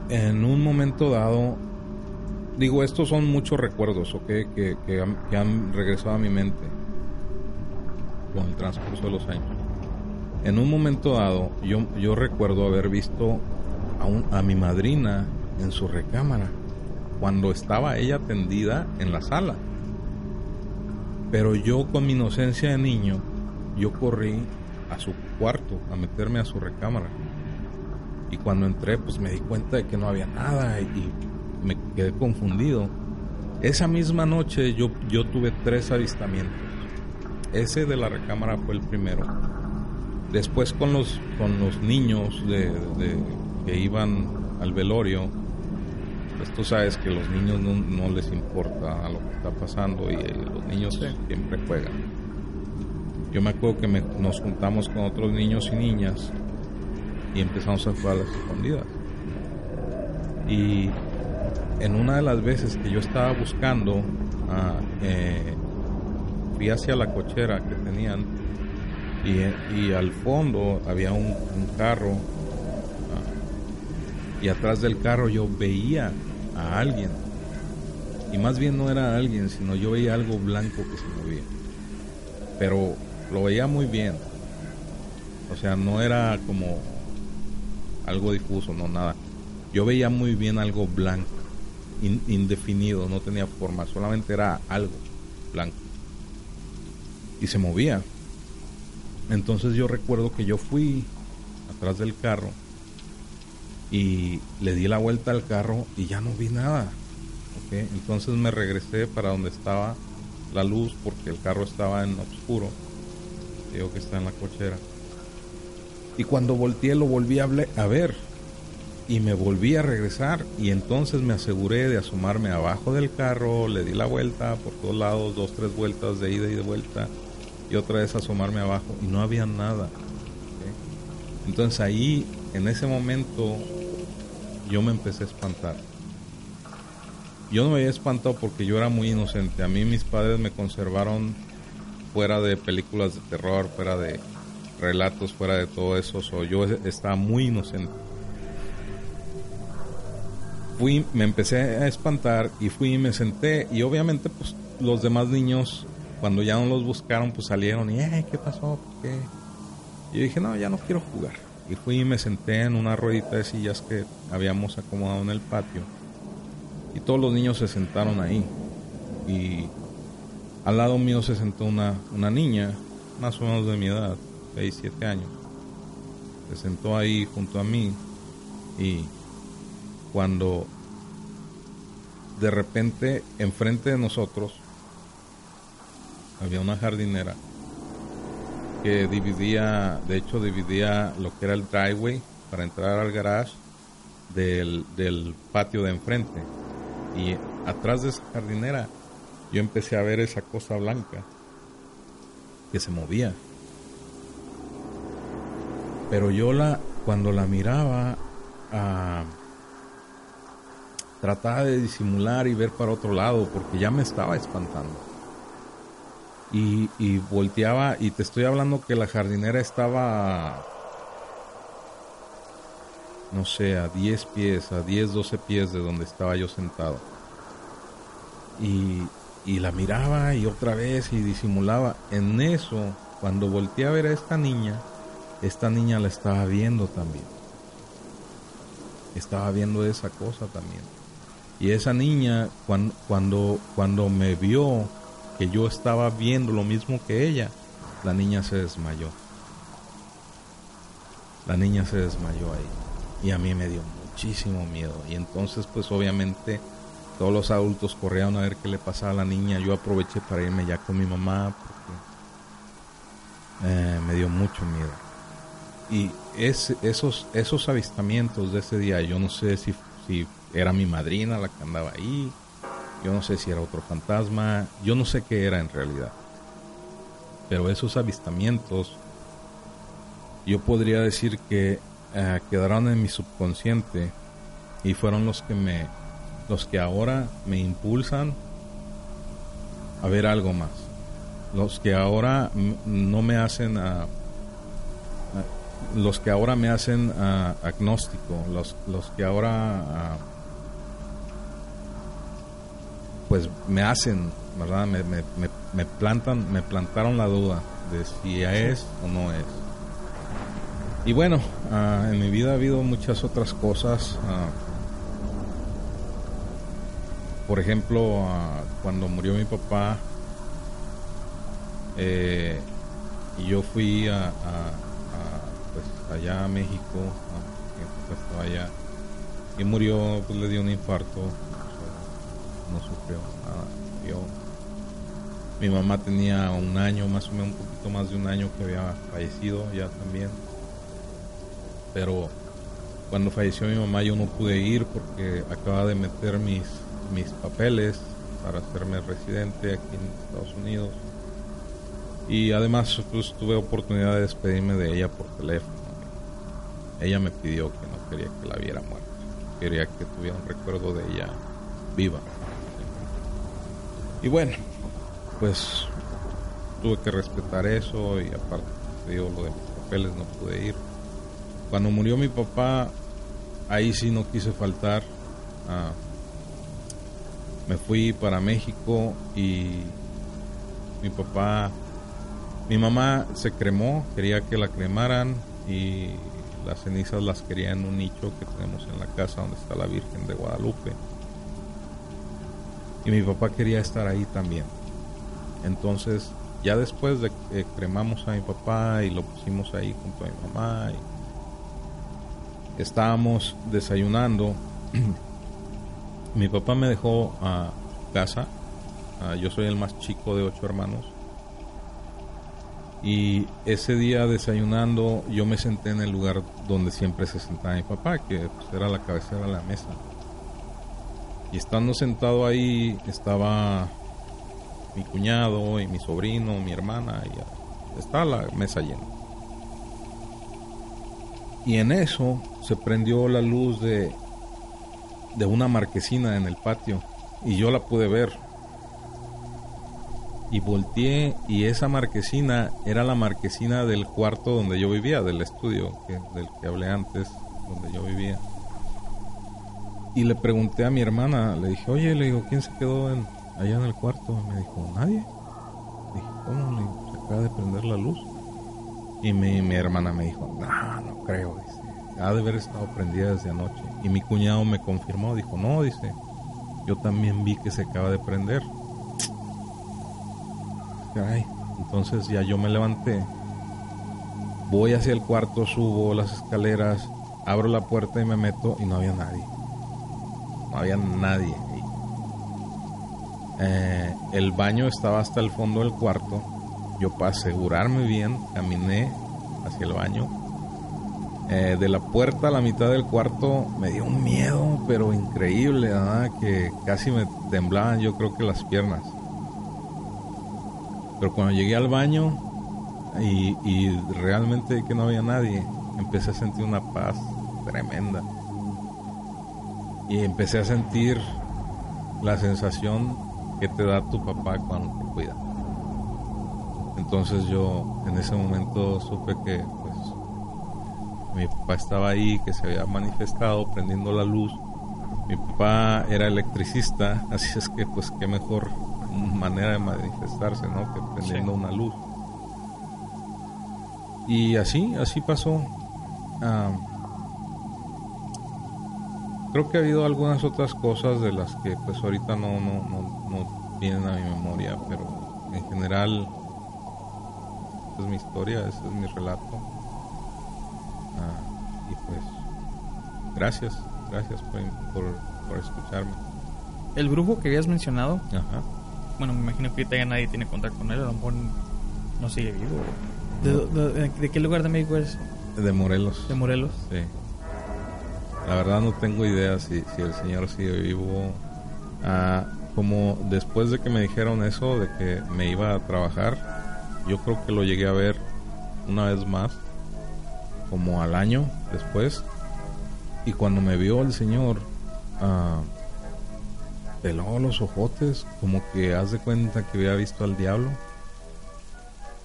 en un momento dado, digo, estos son muchos recuerdos. Que, que han regresado a mi mente con el transcurso de los años. En un momento dado, yo, yo recuerdo haber visto a, a mi madrina en su recámara, cuando estaba ella tendida en la sala. Pero yo con mi inocencia de niño, yo corrí a su cuarto a meterme a su recámara. Y cuando entré, pues me di cuenta de que no había nada y, me quedé confundido. Esa misma noche yo, yo tuve tres avistamientos. Ese de la recámara fue el primero. Después con los, con los niños de, que iban al velorio, pues tú sabes que los niños no, les importa lo que está pasando y eh, los niños siempre juegan. Yo me acuerdo que nos juntamos con otros niños y niñas y empezamos a jugar a las escondidas. Y en una de las veces que yo estaba buscando, ah, eh, fui hacia la cochera que tenían y, al fondo había un, carro ah, y atrás del carro yo veía a alguien. Y más bien no era alguien sino yo veía algo blanco que se movía. Pero lo veía muy bien. O sea no era como algo difuso no nada. Yo veía muy bien algo blanco indefinido no tenía forma solamente era algo blanco. Y se movía. Entonces yo recuerdo que yo fui atrás del carro y le di la vuelta al carro y ya no vi nada. Entonces me regresé para donde estaba la luz porque el carro estaba en oscuro. Digo que está en la cochera. Y cuando volteé lo volví a, a ver y me volví a regresar y entonces me aseguré de asomarme abajo del carro, le di la vuelta por todos lados, dos, tres vueltas de ida y de vuelta y otra vez asomarme abajo y no había nada. Entonces ahí, en ese momento, yo me empecé a espantar. Yo no me había espantado porque yo era muy inocente. A mí mis padres me conservaron fuera de películas de terror, fuera de relatos, fuera de todo eso. yo estaba muy inocente. Fui, me empecé a espantar y fui y me senté y obviamente pues los demás niños cuando ya no los buscaron, pues salieron y, eh, ¿qué pasó? ¿Qué? Y yo dije, no, ya no quiero jugar. Y fui y me senté en una ruedita de sillas que habíamos acomodado en el patio. Y todos los niños se sentaron ahí. Y al lado mío se sentó una, una niña, más o menos de mi edad, 6, 7 años. Se sentó ahí junto a mí. Y cuando de repente enfrente de nosotros había una jardinera que dividía, de hecho dividía lo que era el driveway para entrar al garage del, del patio de enfrente. Y atrás de esa jardinera yo empecé a ver esa cosa blanca que se movía. Pero yo la, cuando la miraba, ah, trataba de disimular y ver para otro lado porque ya me estaba espantando y, volteaba y te estoy hablando que la jardinera estaba no sé, a 10 pies, a 10, 12 pies de donde estaba yo sentado. Y, y, la miraba y otra vez y disimulaba. En eso, cuando volteé a ver a esta niña, esta niña la estaba viendo también. Estaba viendo esa cosa también. Y esa niña, cuando, cuando, cuando me vio, que yo estaba viendo lo mismo que ella, la niña se desmayó. La niña se desmayó ahí. Y a mí me dio muchísimo miedo. Y entonces pues obviamente todos los adultos corrieron a ver qué le pasaba a la niña. Yo aproveché para irme ya con mi mamá porque eh, me dio mucho miedo. Y es, esos, esos avistamientos de ese día, yo no sé si, si era mi madrina la que andaba ahí, yo no sé si era otro fantasma, yo no sé qué era en realidad. Pero esos avistamientos yo podría decir que eh, quedaron en mi subconsciente y fueron los que me los que ahora me impulsan a ver algo más los que ahora no me hacen a, los que ahora me hacen agnóstico los, los que ahora pues me hacen verdad me, me, me, plantan me plantaron la duda de si es o no es. Y bueno ah, en mi vida ha habido muchas otras cosas ah, por ejemplo, cuando murió mi papá, eh, y yo fui a, pues, allá a México, estaba allá, y murió, pues le dio un infarto, no sufrió nada, Mi mamá tenía un año, más o menos un poquito más de un año que había fallecido ya también. Pero cuando falleció mi mamá yo no pude ir porque acaba de meter mis mis papeles para hacerme residente aquí en Estados Unidos. Y además pues, tuve oportunidad de despedirme de ella por teléfono. Ella me pidió que no quería que la viera muerta. Quería que tuviera un recuerdo de ella viva. Y bueno, pues tuve que respetar eso y aparte digo lo de mis papeles no pude ir. Cuando murió mi papá, ahí sí no quise faltar. a me fui para México y mi papá, mi mamá se cremó, quería que la cremaran y las cenizas las quería en un nicho que tenemos en la casa donde está la Virgen de Guadalupe. Y mi papá quería estar ahí también. Entonces, ya después de que cremamos a mi papá y lo pusimos ahí junto a mi mamá, y estábamos desayunando mi papá me dejó a casa. yo soy el más chico de ocho hermanos. Y ese día desayunando yo me senté en el lugar donde siempre se sentaba mi papá, que pues, era la cabecera de la mesa. Y estando sentado ahí estaba mi cuñado y mi sobrino, mi hermana, y estaba la mesa llena. Y en eso se prendió la luz de de una marquesina en el patio y yo la pude ver. Y volteé y esa marquesina era la marquesina del cuarto donde yo vivía, del estudio que, del que hablé antes, donde yo vivía. Y le pregunté a mi hermana, le dije, oye, le digo, ¿quién se quedó en, allá en el cuarto? Me dijo, nadie. Dije, ¿cómo? Le se acaba de prender la luz. Y mi, hermana me dijo, no, no creo. Dice, ha de haber estado prendida desde anoche. Y mi cuñado me confirmó, dijo, no, dice, yo también vi que se acaba de prender. entonces ya yo me levanté, voy hacia el cuarto, subo las escaleras, abro la puerta y me meto y no había nadie. No había nadie. Eh, el baño estaba hasta el fondo del cuarto. Yo para asegurarme bien, caminé hacia el baño eh, de la puerta a la mitad del cuarto me dio un miedo, pero increíble, que casi me temblaban yo creo que las piernas. Pero cuando llegué al baño y, y realmente que no había nadie, empecé a sentir una paz tremenda. Y empecé a sentir la sensación que te da tu papá cuando te cuida. Entonces yo en ese momento supe que mi papá estaba ahí, que se había manifestado prendiendo la luz. Mi papá era electricista, así es que pues qué mejor manera de manifestarse, ¿no? Que prendiendo una luz. Y así, así pasó. Creo que ha habido algunas otras cosas de las que pues ahorita no, no, no, no vienen a mi memoria, pero en general es mi historia, ese es mi relato. Ah, y pues, gracias, gracias por, por, escucharme. El grupo que habías mencionado, bueno, me imagino que ahorita ya nadie tiene contacto con él, a lo mejor no sigue vivo. ¿De, qué lugar de México es? De Morelos. ¿De Morelos? Sí. La verdad no tengo idea si, si el señor sigue vivo. Ah, como después de que me dijeron eso, de que me iba a trabajar, yo creo que lo llegué a ver una vez más como al año después. Y cuando me vio el señor, uh, peló los ojotes, como que haz de cuenta que había visto al diablo.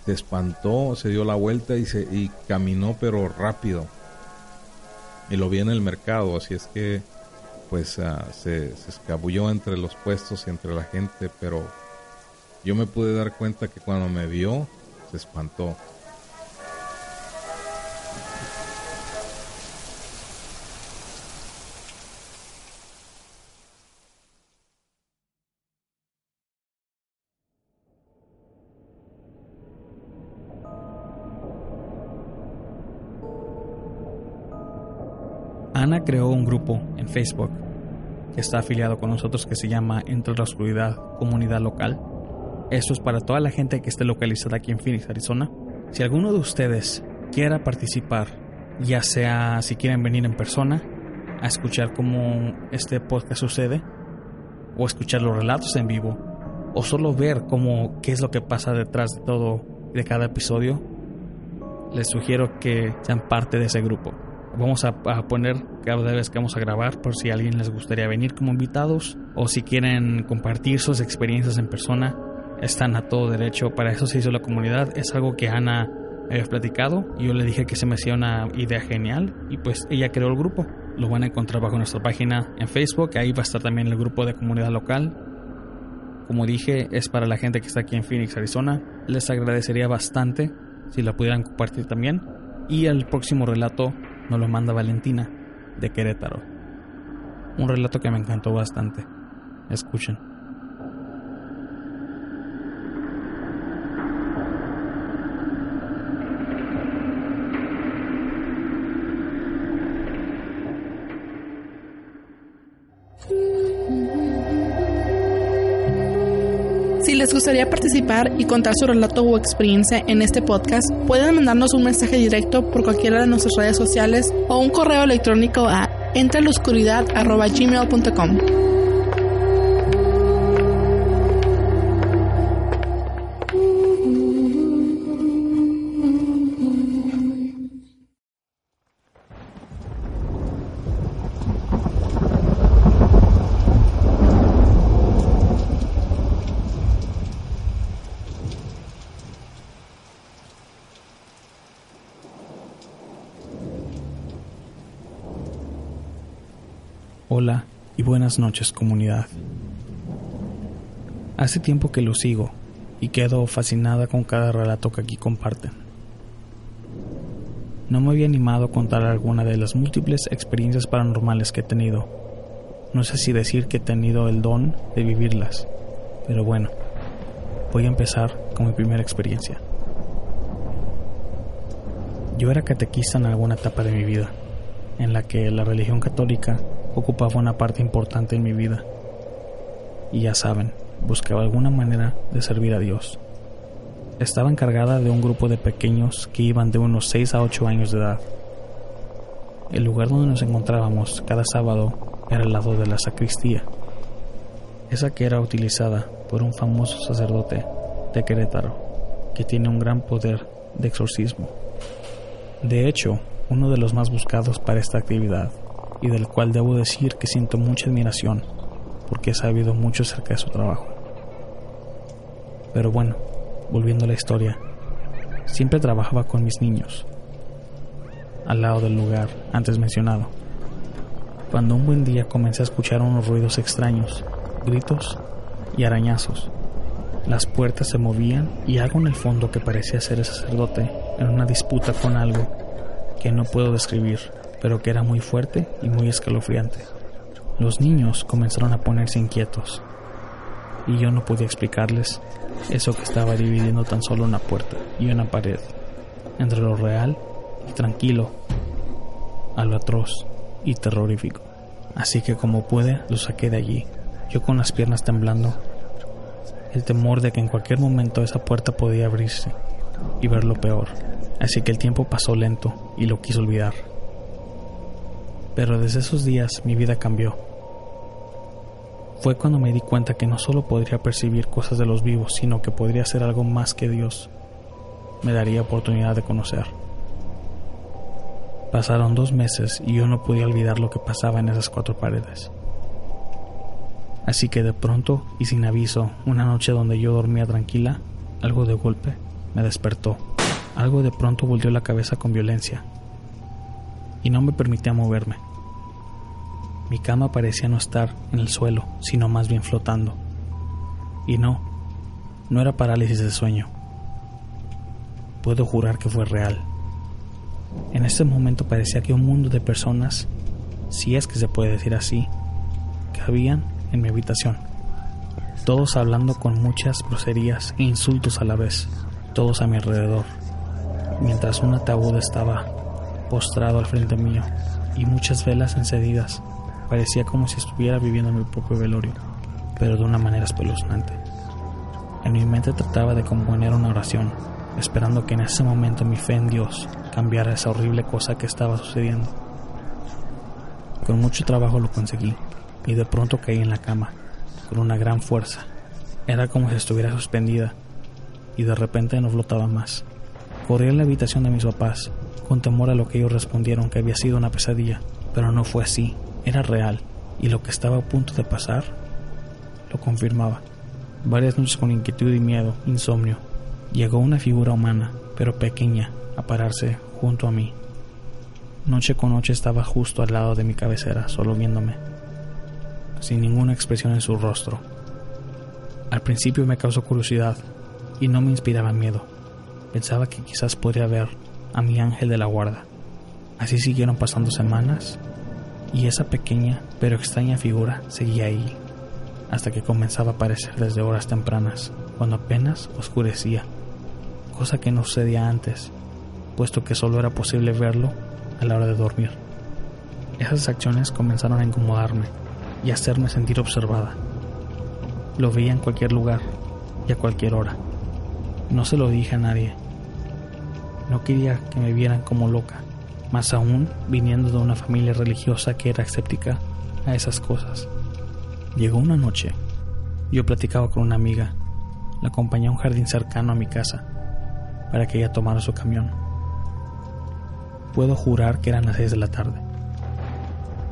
Se espantó, se dio la vuelta y, se, y caminó pero rápido. Y lo vi en el mercado, así es que pues ah, se, se escabulló entre los puestos y entre la gente, pero yo me pude dar cuenta que cuando me vio se espantó. Creó un grupo en Facebook que está afiliado con nosotros que se llama Entre la Oscuridad Comunidad Local. Esto es para toda la gente que esté localizada aquí en Phoenix, Arizona. Si alguno de ustedes quiera participar, ya sea si quieren venir en persona a escuchar cómo este podcast sucede, o escuchar los relatos en vivo, o solo ver cómo qué es lo que pasa detrás de todo de cada episodio, les sugiero que sean parte de ese grupo vamos a, poner cada vez que vamos a grabar por si a alguien les gustaría venir como invitados o si quieren compartir sus experiencias en persona están a todo derecho. Para eso se hizo la comunidad es algo que Ana había platicado yo le dije que se me hacía una idea genial y pues ella creó el grupo. Lo van a encontrar bajo nuestra página en Facebook ahí va a estar también el grupo de comunidad local. Como dije es para la gente que está aquí en Phoenix Arizona. Les agradecería bastante si la pudieran compartir también. Y el próximo relato nos lo manda Valentina de Querétaro. Un relato que me encantó bastante. Escuchen. Gustaría participar y contar su relato o experiencia en este podcast, pueden mandarnos un mensaje directo por cualquiera de nuestras redes sociales o un correo electrónico a entreloscuridad.gmail.com. buenas noches comunidad. Hace tiempo que lo sigo y quedo fascinada con cada relato que aquí comparten. No me había animado a contar alguna de las múltiples experiencias paranormales que he tenido. No sé si decir que he tenido el don de vivirlas, pero bueno, voy a empezar con mi primera experiencia. Yo era catequista en alguna etapa de mi vida, en la que la religión católica ocupaba una parte importante en mi vida. Y ya saben, buscaba alguna manera de servir a Dios. Estaba encargada de un grupo de pequeños que iban de unos 6 a 8 años de edad. El lugar donde nos encontrábamos cada sábado era al lado de la sacristía, esa que era utilizada por un famoso sacerdote de Querétaro, que tiene un gran poder de exorcismo. De hecho, uno de los más buscados para esta actividad y del cual debo decir que siento mucha admiración porque he sabido mucho acerca de su trabajo. Pero bueno, volviendo a la historia, siempre trabajaba con mis niños, al lado del lugar antes mencionado, cuando un buen día comencé a escuchar unos ruidos extraños, gritos y arañazos. Las puertas se movían y algo en el fondo que parecía ser el sacerdote en una disputa con algo que no puedo describir pero que era muy fuerte y muy escalofriante. Los niños comenzaron a ponerse inquietos y yo no podía explicarles eso que estaba dividiendo tan solo una puerta y una pared entre lo real y tranquilo a lo atroz y terrorífico. Así que como pude lo saqué de allí, yo con las piernas temblando, el temor de que en cualquier momento esa puerta podía abrirse y ver lo peor. Así que el tiempo pasó lento y lo quise olvidar. Pero desde esos días mi vida cambió. Fue cuando me di cuenta que no solo podría percibir cosas de los vivos, sino que podría ser algo más que Dios me daría oportunidad de conocer. Pasaron dos meses y yo no podía olvidar lo que pasaba en esas cuatro paredes. Así que de pronto y sin aviso, una noche donde yo dormía tranquila, algo de golpe me despertó. Algo de pronto volvió la cabeza con violencia y no me permitía moverme. Mi cama parecía no estar en el suelo, sino más bien flotando. Y no, no era parálisis de sueño. Puedo jurar que fue real. En ese momento parecía que un mundo de personas, si es que se puede decir así, cabían en mi habitación. Todos hablando con muchas groserías e insultos a la vez, todos a mi alrededor, mientras un ataúd estaba postrado al frente mío y muchas velas encendidas. Parecía como si estuviera viviendo mi propio velorio, pero de una manera espeluznante. En mi mente trataba de componer una oración, esperando que en ese momento mi fe en Dios cambiara esa horrible cosa que estaba sucediendo. Con mucho trabajo lo conseguí y de pronto caí en la cama, con una gran fuerza. Era como si estuviera suspendida y de repente no flotaba más. Corrí a la habitación de mis papás, con temor a lo que ellos respondieron que había sido una pesadilla, pero no fue así, era real, y lo que estaba a punto de pasar lo confirmaba. Varias noches con inquietud y miedo, insomnio, llegó una figura humana, pero pequeña, a pararse junto a mí. Noche con noche estaba justo al lado de mi cabecera, solo viéndome sin ninguna expresión en su rostro. Al principio me causó curiosidad y no me inspiraba miedo. Pensaba que quizás podría ver a mi ángel de la guarda. Así siguieron pasando semanas y esa pequeña pero extraña figura seguía ahí, hasta que comenzaba a aparecer desde horas tempranas, cuando apenas oscurecía, cosa que no sucedía antes, puesto que solo era posible verlo a la hora de dormir. Esas acciones comenzaron a incomodarme y hacerme sentir observada. Lo veía en cualquier lugar y a cualquier hora. No se lo dije a nadie. No quería que me vieran como loca, más aún viniendo de una familia religiosa que era escéptica a esas cosas. Llegó una noche. Yo platicaba con una amiga. La acompañé a un jardín cercano a mi casa para que ella tomara su camión. Puedo jurar que eran las seis de la tarde.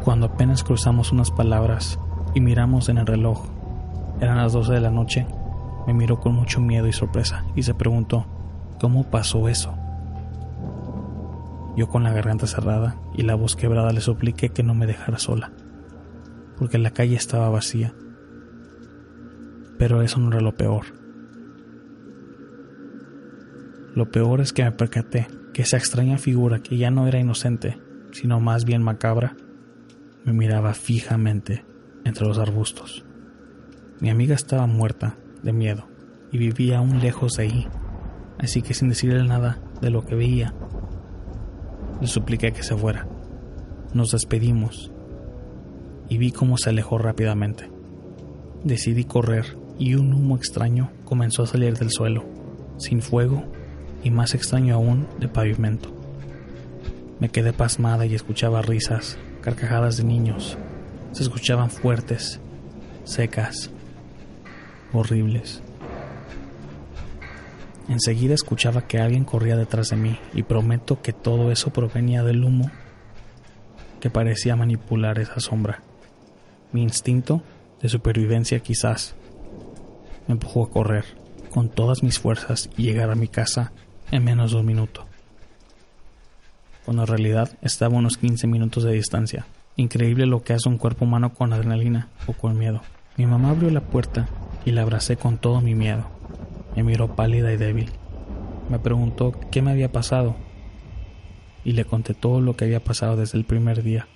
Cuando apenas cruzamos unas palabras y miramos en el reloj, eran las 12 de la noche, me miró con mucho miedo y sorpresa y se preguntó, ¿cómo pasó eso? Yo con la garganta cerrada y la voz quebrada le supliqué que no me dejara sola, porque la calle estaba vacía. Pero eso no era lo peor. Lo peor es que me percaté que esa extraña figura que ya no era inocente, sino más bien macabra, me miraba fijamente entre los arbustos. Mi amiga estaba muerta de miedo y vivía aún lejos de ahí, así que sin decirle nada de lo que veía, le supliqué que se fuera. Nos despedimos y vi cómo se alejó rápidamente. Decidí correr y un humo extraño comenzó a salir del suelo, sin fuego y más extraño aún de pavimento. Me quedé pasmada y escuchaba risas carcajadas de niños. Se escuchaban fuertes, secas, horribles. Enseguida escuchaba que alguien corría detrás de mí y prometo que todo eso provenía del humo que parecía manipular esa sombra. Mi instinto de supervivencia quizás me empujó a correr con todas mis fuerzas y llegar a mi casa en menos de un minuto cuando en realidad estaba a unos 15 minutos de distancia. Increíble lo que hace un cuerpo humano con adrenalina o con miedo. Mi mamá abrió la puerta y la abracé con todo mi miedo. Me miró pálida y débil. Me preguntó qué me había pasado y le conté todo lo que había pasado desde el primer día.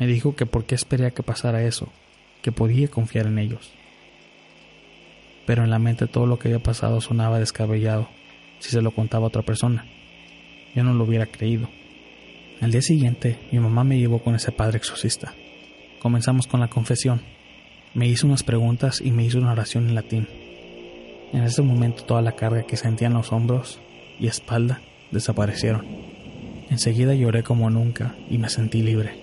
Me dijo que por qué esperé a que pasara eso, que podía confiar en ellos. Pero en la mente todo lo que había pasado sonaba descabellado si se lo contaba a otra persona. Yo no lo hubiera creído. Al día siguiente, mi mamá me llevó con ese padre exorcista. Comenzamos con la confesión. Me hizo unas preguntas y me hizo una oración en latín. En ese momento toda la carga que sentía en los hombros y espalda desaparecieron. Enseguida lloré como nunca y me sentí libre.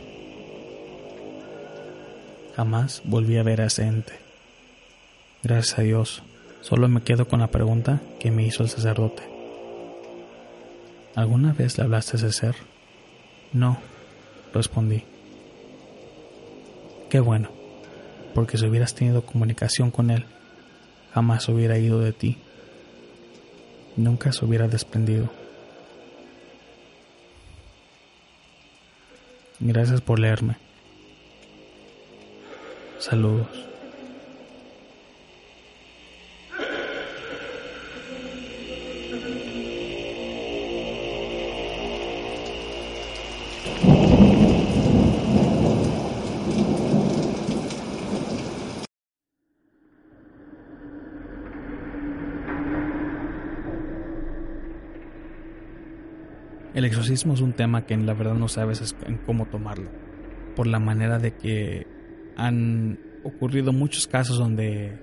Jamás volví a ver a ese ente. Gracias a Dios, solo me quedo con la pregunta que me hizo el sacerdote. ¿Alguna vez le hablaste a ese ser? No, respondí. Qué bueno, porque si hubieras tenido comunicación con él, jamás hubiera ido de ti. Nunca se hubiera desprendido. Gracias por leerme. Saludos. El exorcismo es un tema que en la verdad no sabes en cómo tomarlo. Por la manera de que han ocurrido muchos casos donde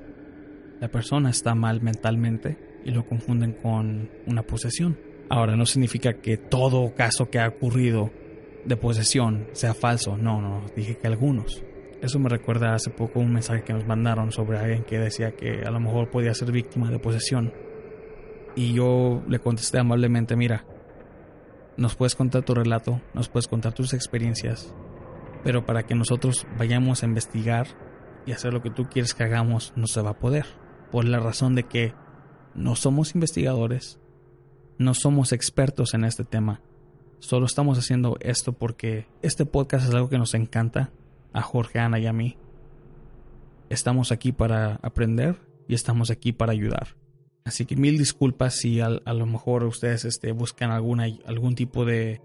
la persona está mal mentalmente y lo confunden con una posesión. Ahora, no significa que todo caso que ha ocurrido de posesión sea falso. No, no, dije que algunos. Eso me recuerda hace poco un mensaje que nos mandaron sobre alguien que decía que a lo mejor podía ser víctima de posesión. Y yo le contesté amablemente, mira, nos puedes contar tu relato, nos puedes contar tus experiencias, pero para que nosotros vayamos a investigar y hacer lo que tú quieres que hagamos, no se va a poder. Por la razón de que no somos investigadores, no somos expertos en este tema. Solo estamos haciendo esto porque este podcast es algo que nos encanta a Jorge, Ana y a mí. Estamos aquí para aprender y estamos aquí para ayudar. Así que mil disculpas si a, lo mejor ustedes este, buscan alguna, algún tipo de,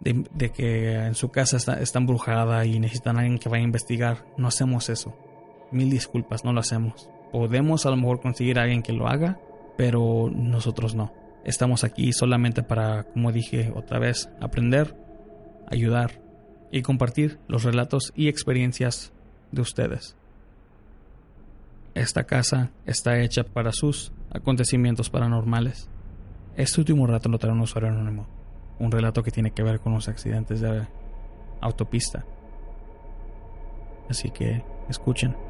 de, que en su casa está, está, embrujada y necesitan a alguien que vaya a investigar. No hacemos eso. Mil disculpas, no lo hacemos. Podemos a lo mejor conseguir a alguien que lo haga, pero nosotros no. Estamos aquí solamente para, como dije otra vez, aprender, ayudar y compartir los relatos y experiencias de ustedes. Esta casa está hecha para sus acontecimientos paranormales. Este último relato lo trae un usuario anónimo, un relato que tiene que ver con los accidentes de autopista. Así que escuchen.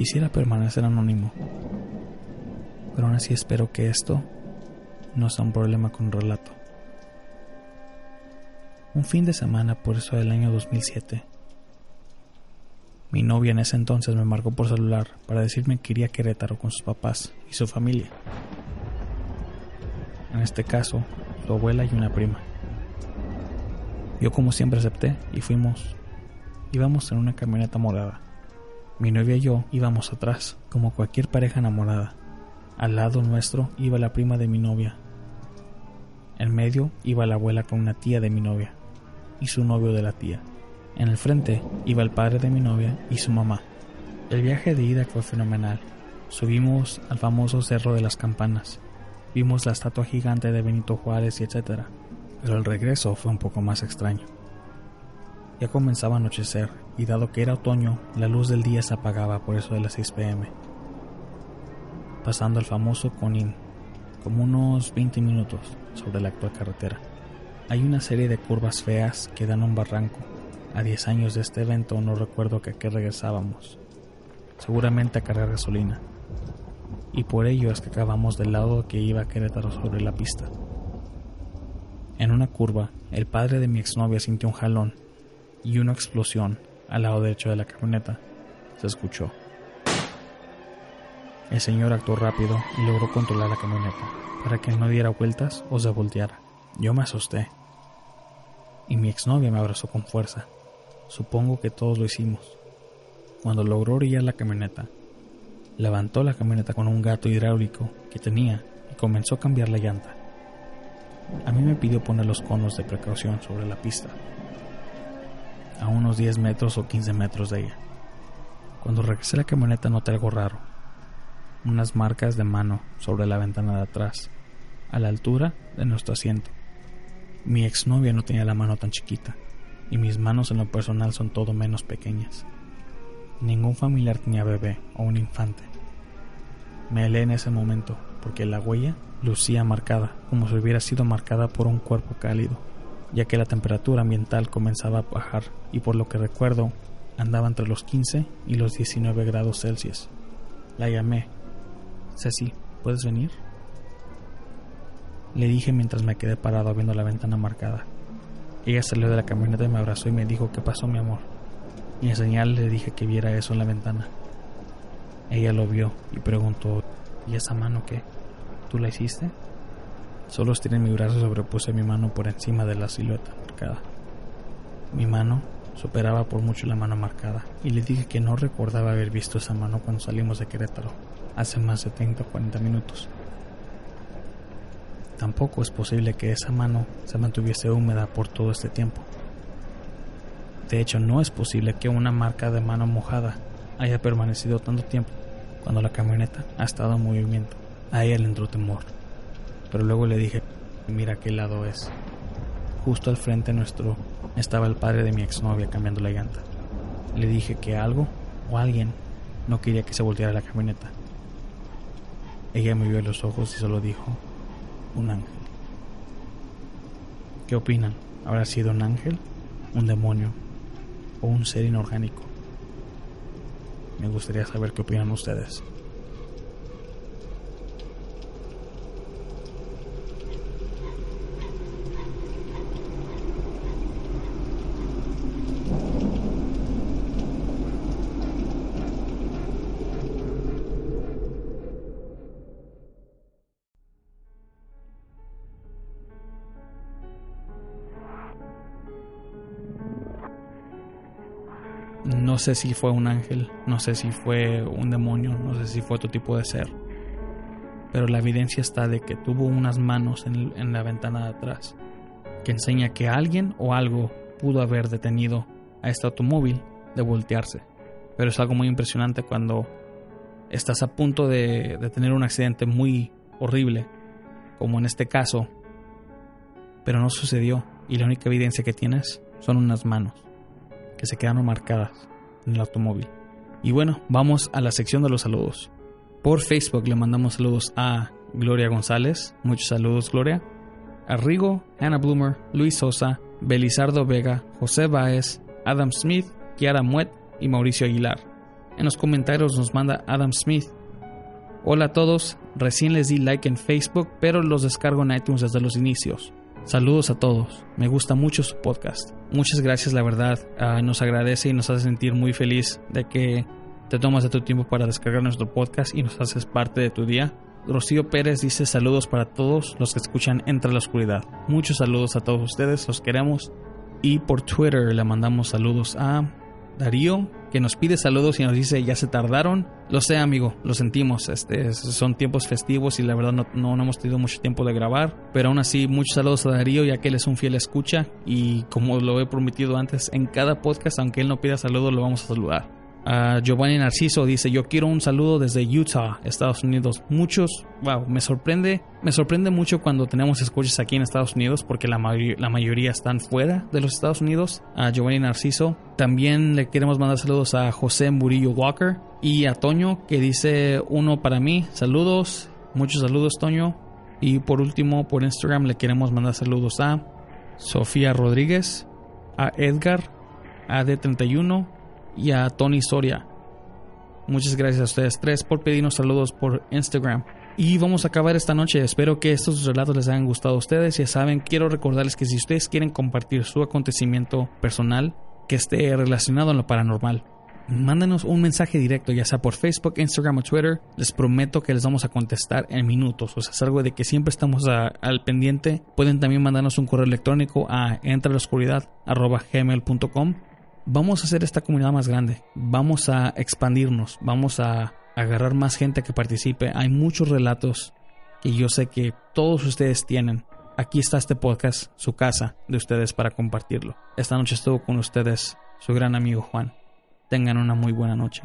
Quisiera permanecer anónimo, pero aún así espero que esto no sea un problema con relato. Un fin de semana por eso del año 2007. Mi novia en ese entonces me marcó por celular para decirme que iría a Querétaro con sus papás y su familia. En este caso, su abuela y una prima. Yo como siempre acepté y fuimos Íbamos en una camioneta morada. Mi novia y yo íbamos atrás, como cualquier pareja enamorada. Al lado nuestro iba la prima de mi novia. En medio iba la abuela con una tía de mi novia y su novio de la tía. En el frente iba el padre de mi novia y su mamá. El viaje de ida fue fenomenal. Subimos al famoso Cerro de las Campanas. Vimos la estatua gigante de Benito Juárez y etc. Pero el regreso fue un poco más extraño. Ya comenzaba a anochecer y dado que era otoño, la luz del día se apagaba por eso de las 6 pm. Pasando el famoso Conin, como unos 20 minutos sobre la actual carretera. Hay una serie de curvas feas que dan un barranco. A 10 años de este evento no recuerdo que a qué regresábamos. Seguramente a cargar gasolina. Y por ello es que acabamos del lado que iba a Querétaro sobre la pista. En una curva, el padre de mi exnovia sintió un jalón y una explosión al lado derecho de la camioneta se escuchó. El señor actuó rápido y logró controlar la camioneta para que no diera vueltas o se volteara. Yo me asusté. y mi exnovia me abrazó con fuerza. Supongo que todos lo hicimos. Cuando logró orillar la camioneta, levantó la camioneta con un gato hidráulico que tenía y comenzó a cambiar la llanta. A mí me pidió poner los conos de precaución sobre la pista, a unos 10 metros o 15 metros de ella. Cuando regresé a la camioneta noté algo raro, unas marcas de mano sobre la ventana de atrás, a la altura de nuestro asiento. Mi exnovia no tenía la mano tan chiquita, y mis manos en lo personal son todo menos pequeñas. Ningún familiar tenía bebé o un infante. Me helé en ese momento porque la huella lucía marcada, como si hubiera sido marcada por un cuerpo cálido, ya que la temperatura ambiental comenzaba a bajar y por lo que recuerdo andaba entre los 15 y los 19 grados Celsius. La llamé. Ceci, ¿puedes venir? Le dije mientras me quedé parado viendo la ventana marcada. Ella salió de la camioneta y me abrazó y me dijo, ¿qué pasó mi amor? Y en señal le dije que viera eso en la ventana. Ella lo vio y preguntó, ¿y esa mano qué? ¿Tú la hiciste? Solo estiré mi brazo y sobrepuse mi mano por encima de la silueta marcada. Mi mano superaba por mucho la mano marcada y le dije que no recordaba haber visto esa mano cuando salimos de Querétaro, hace más de 30 o 40 minutos. Tampoco es posible que esa mano se mantuviese húmeda por todo este tiempo. De hecho, no es posible que una marca de mano mojada haya permanecido tanto tiempo cuando la camioneta ha estado en movimiento. A ella le entró temor. Pero luego le dije, mira qué lado es. Justo al frente nuestro estaba el padre de mi exnovia cambiando la llanta. Le dije que algo o alguien no quería que se volteara la camioneta. Ella me vio los ojos y solo dijo, un ángel. ¿Qué opinan? ¿Habrá sido un ángel? ¿Un demonio? ¿O un ser inorgánico? Me gustaría saber qué opinan ustedes. Sé si fue un ángel, no sé si fue un demonio, no sé si fue otro tipo de ser. Pero la evidencia está de que tuvo unas manos en, la ventana de atrás, que enseña que alguien o algo pudo haber detenido a este automóvil de voltearse. Pero es algo muy impresionante cuando estás a punto de tener un accidente muy horrible, como en este caso, pero no sucedió y la única evidencia que tienes son unas manos que se quedaron marcadas en el automóvil. Y bueno, vamos a la sección de los saludos. Por Facebook le mandamos saludos a Gloria González, muchos saludos Gloria, a Rigo, Bloomer, Luis Sosa, Belizardo Vega, José Baez, Adam Smith, Kiara Muet y Mauricio Aguilar. En los comentarios nos manda Adam Smith. Hola a todos, recién les di like en Facebook, pero los descargo en iTunes desde los inicios. Saludos a todos, me gusta mucho su podcast. Muchas gracias, la verdad, uh, nos agradece y nos hace sentir muy feliz de que te tomas de tu tiempo para descargar nuestro podcast y nos haces parte de tu día. Rocío Pérez dice saludos para todos los que escuchan Entre la Oscuridad. Muchos saludos a todos ustedes, los queremos. Y por Twitter le mandamos saludos a Darío, que nos pide saludos y nos dice ya se tardaron. Lo sé, amigo, lo sentimos. Este, son tiempos festivos y la verdad no, no, no, hemos tenido mucho tiempo de grabar. Pero aún así, muchos saludos a Darío, ya que él es un fiel escucha. Y como lo he prometido antes, en cada podcast, aunque él no pida saludos, lo vamos a saludar. Uh, Giovanni Narciso dice, yo quiero un saludo desde Utah, Estados Unidos. Muchos, wow, me sorprende, me sorprende mucho cuando tenemos escuchas aquí en Estados Unidos porque la, la mayoría están fuera de los Estados Unidos. A Giovanni Narciso. También le queremos mandar saludos a José Murillo Walker y a Toño que dice uno para mí. Saludos, muchos saludos Toño. Y por último, por Instagram le queremos mandar saludos a Sofía Rodríguez, a Edgar, a D31 y a Tony Soria. Muchas gracias a ustedes tres por pedirnos saludos por Instagram. Y vamos a acabar esta noche. Espero que estos relatos les hayan gustado a ustedes. Ya saben, quiero recordarles que si ustedes quieren compartir su acontecimiento personal que esté relacionado en lo paranormal, mándenos un mensaje directo, ya sea por Facebook, Instagram o Twitter. Les prometo que les vamos a contestar en minutos. O sea, es algo de que siempre estamos al pendiente. Pueden también mandarnos un correo electrónico a entrelaoscuridad.gmail.com. Vamos a hacer esta comunidad más grande. Vamos a expandirnos. Vamos a agarrar más gente que participe. Hay muchos relatos que yo sé que todos ustedes tienen. Aquí está este podcast, su casa de ustedes para compartirlo. Esta noche estuvo con ustedes su gran amigo Juan. Tengan una muy buena noche.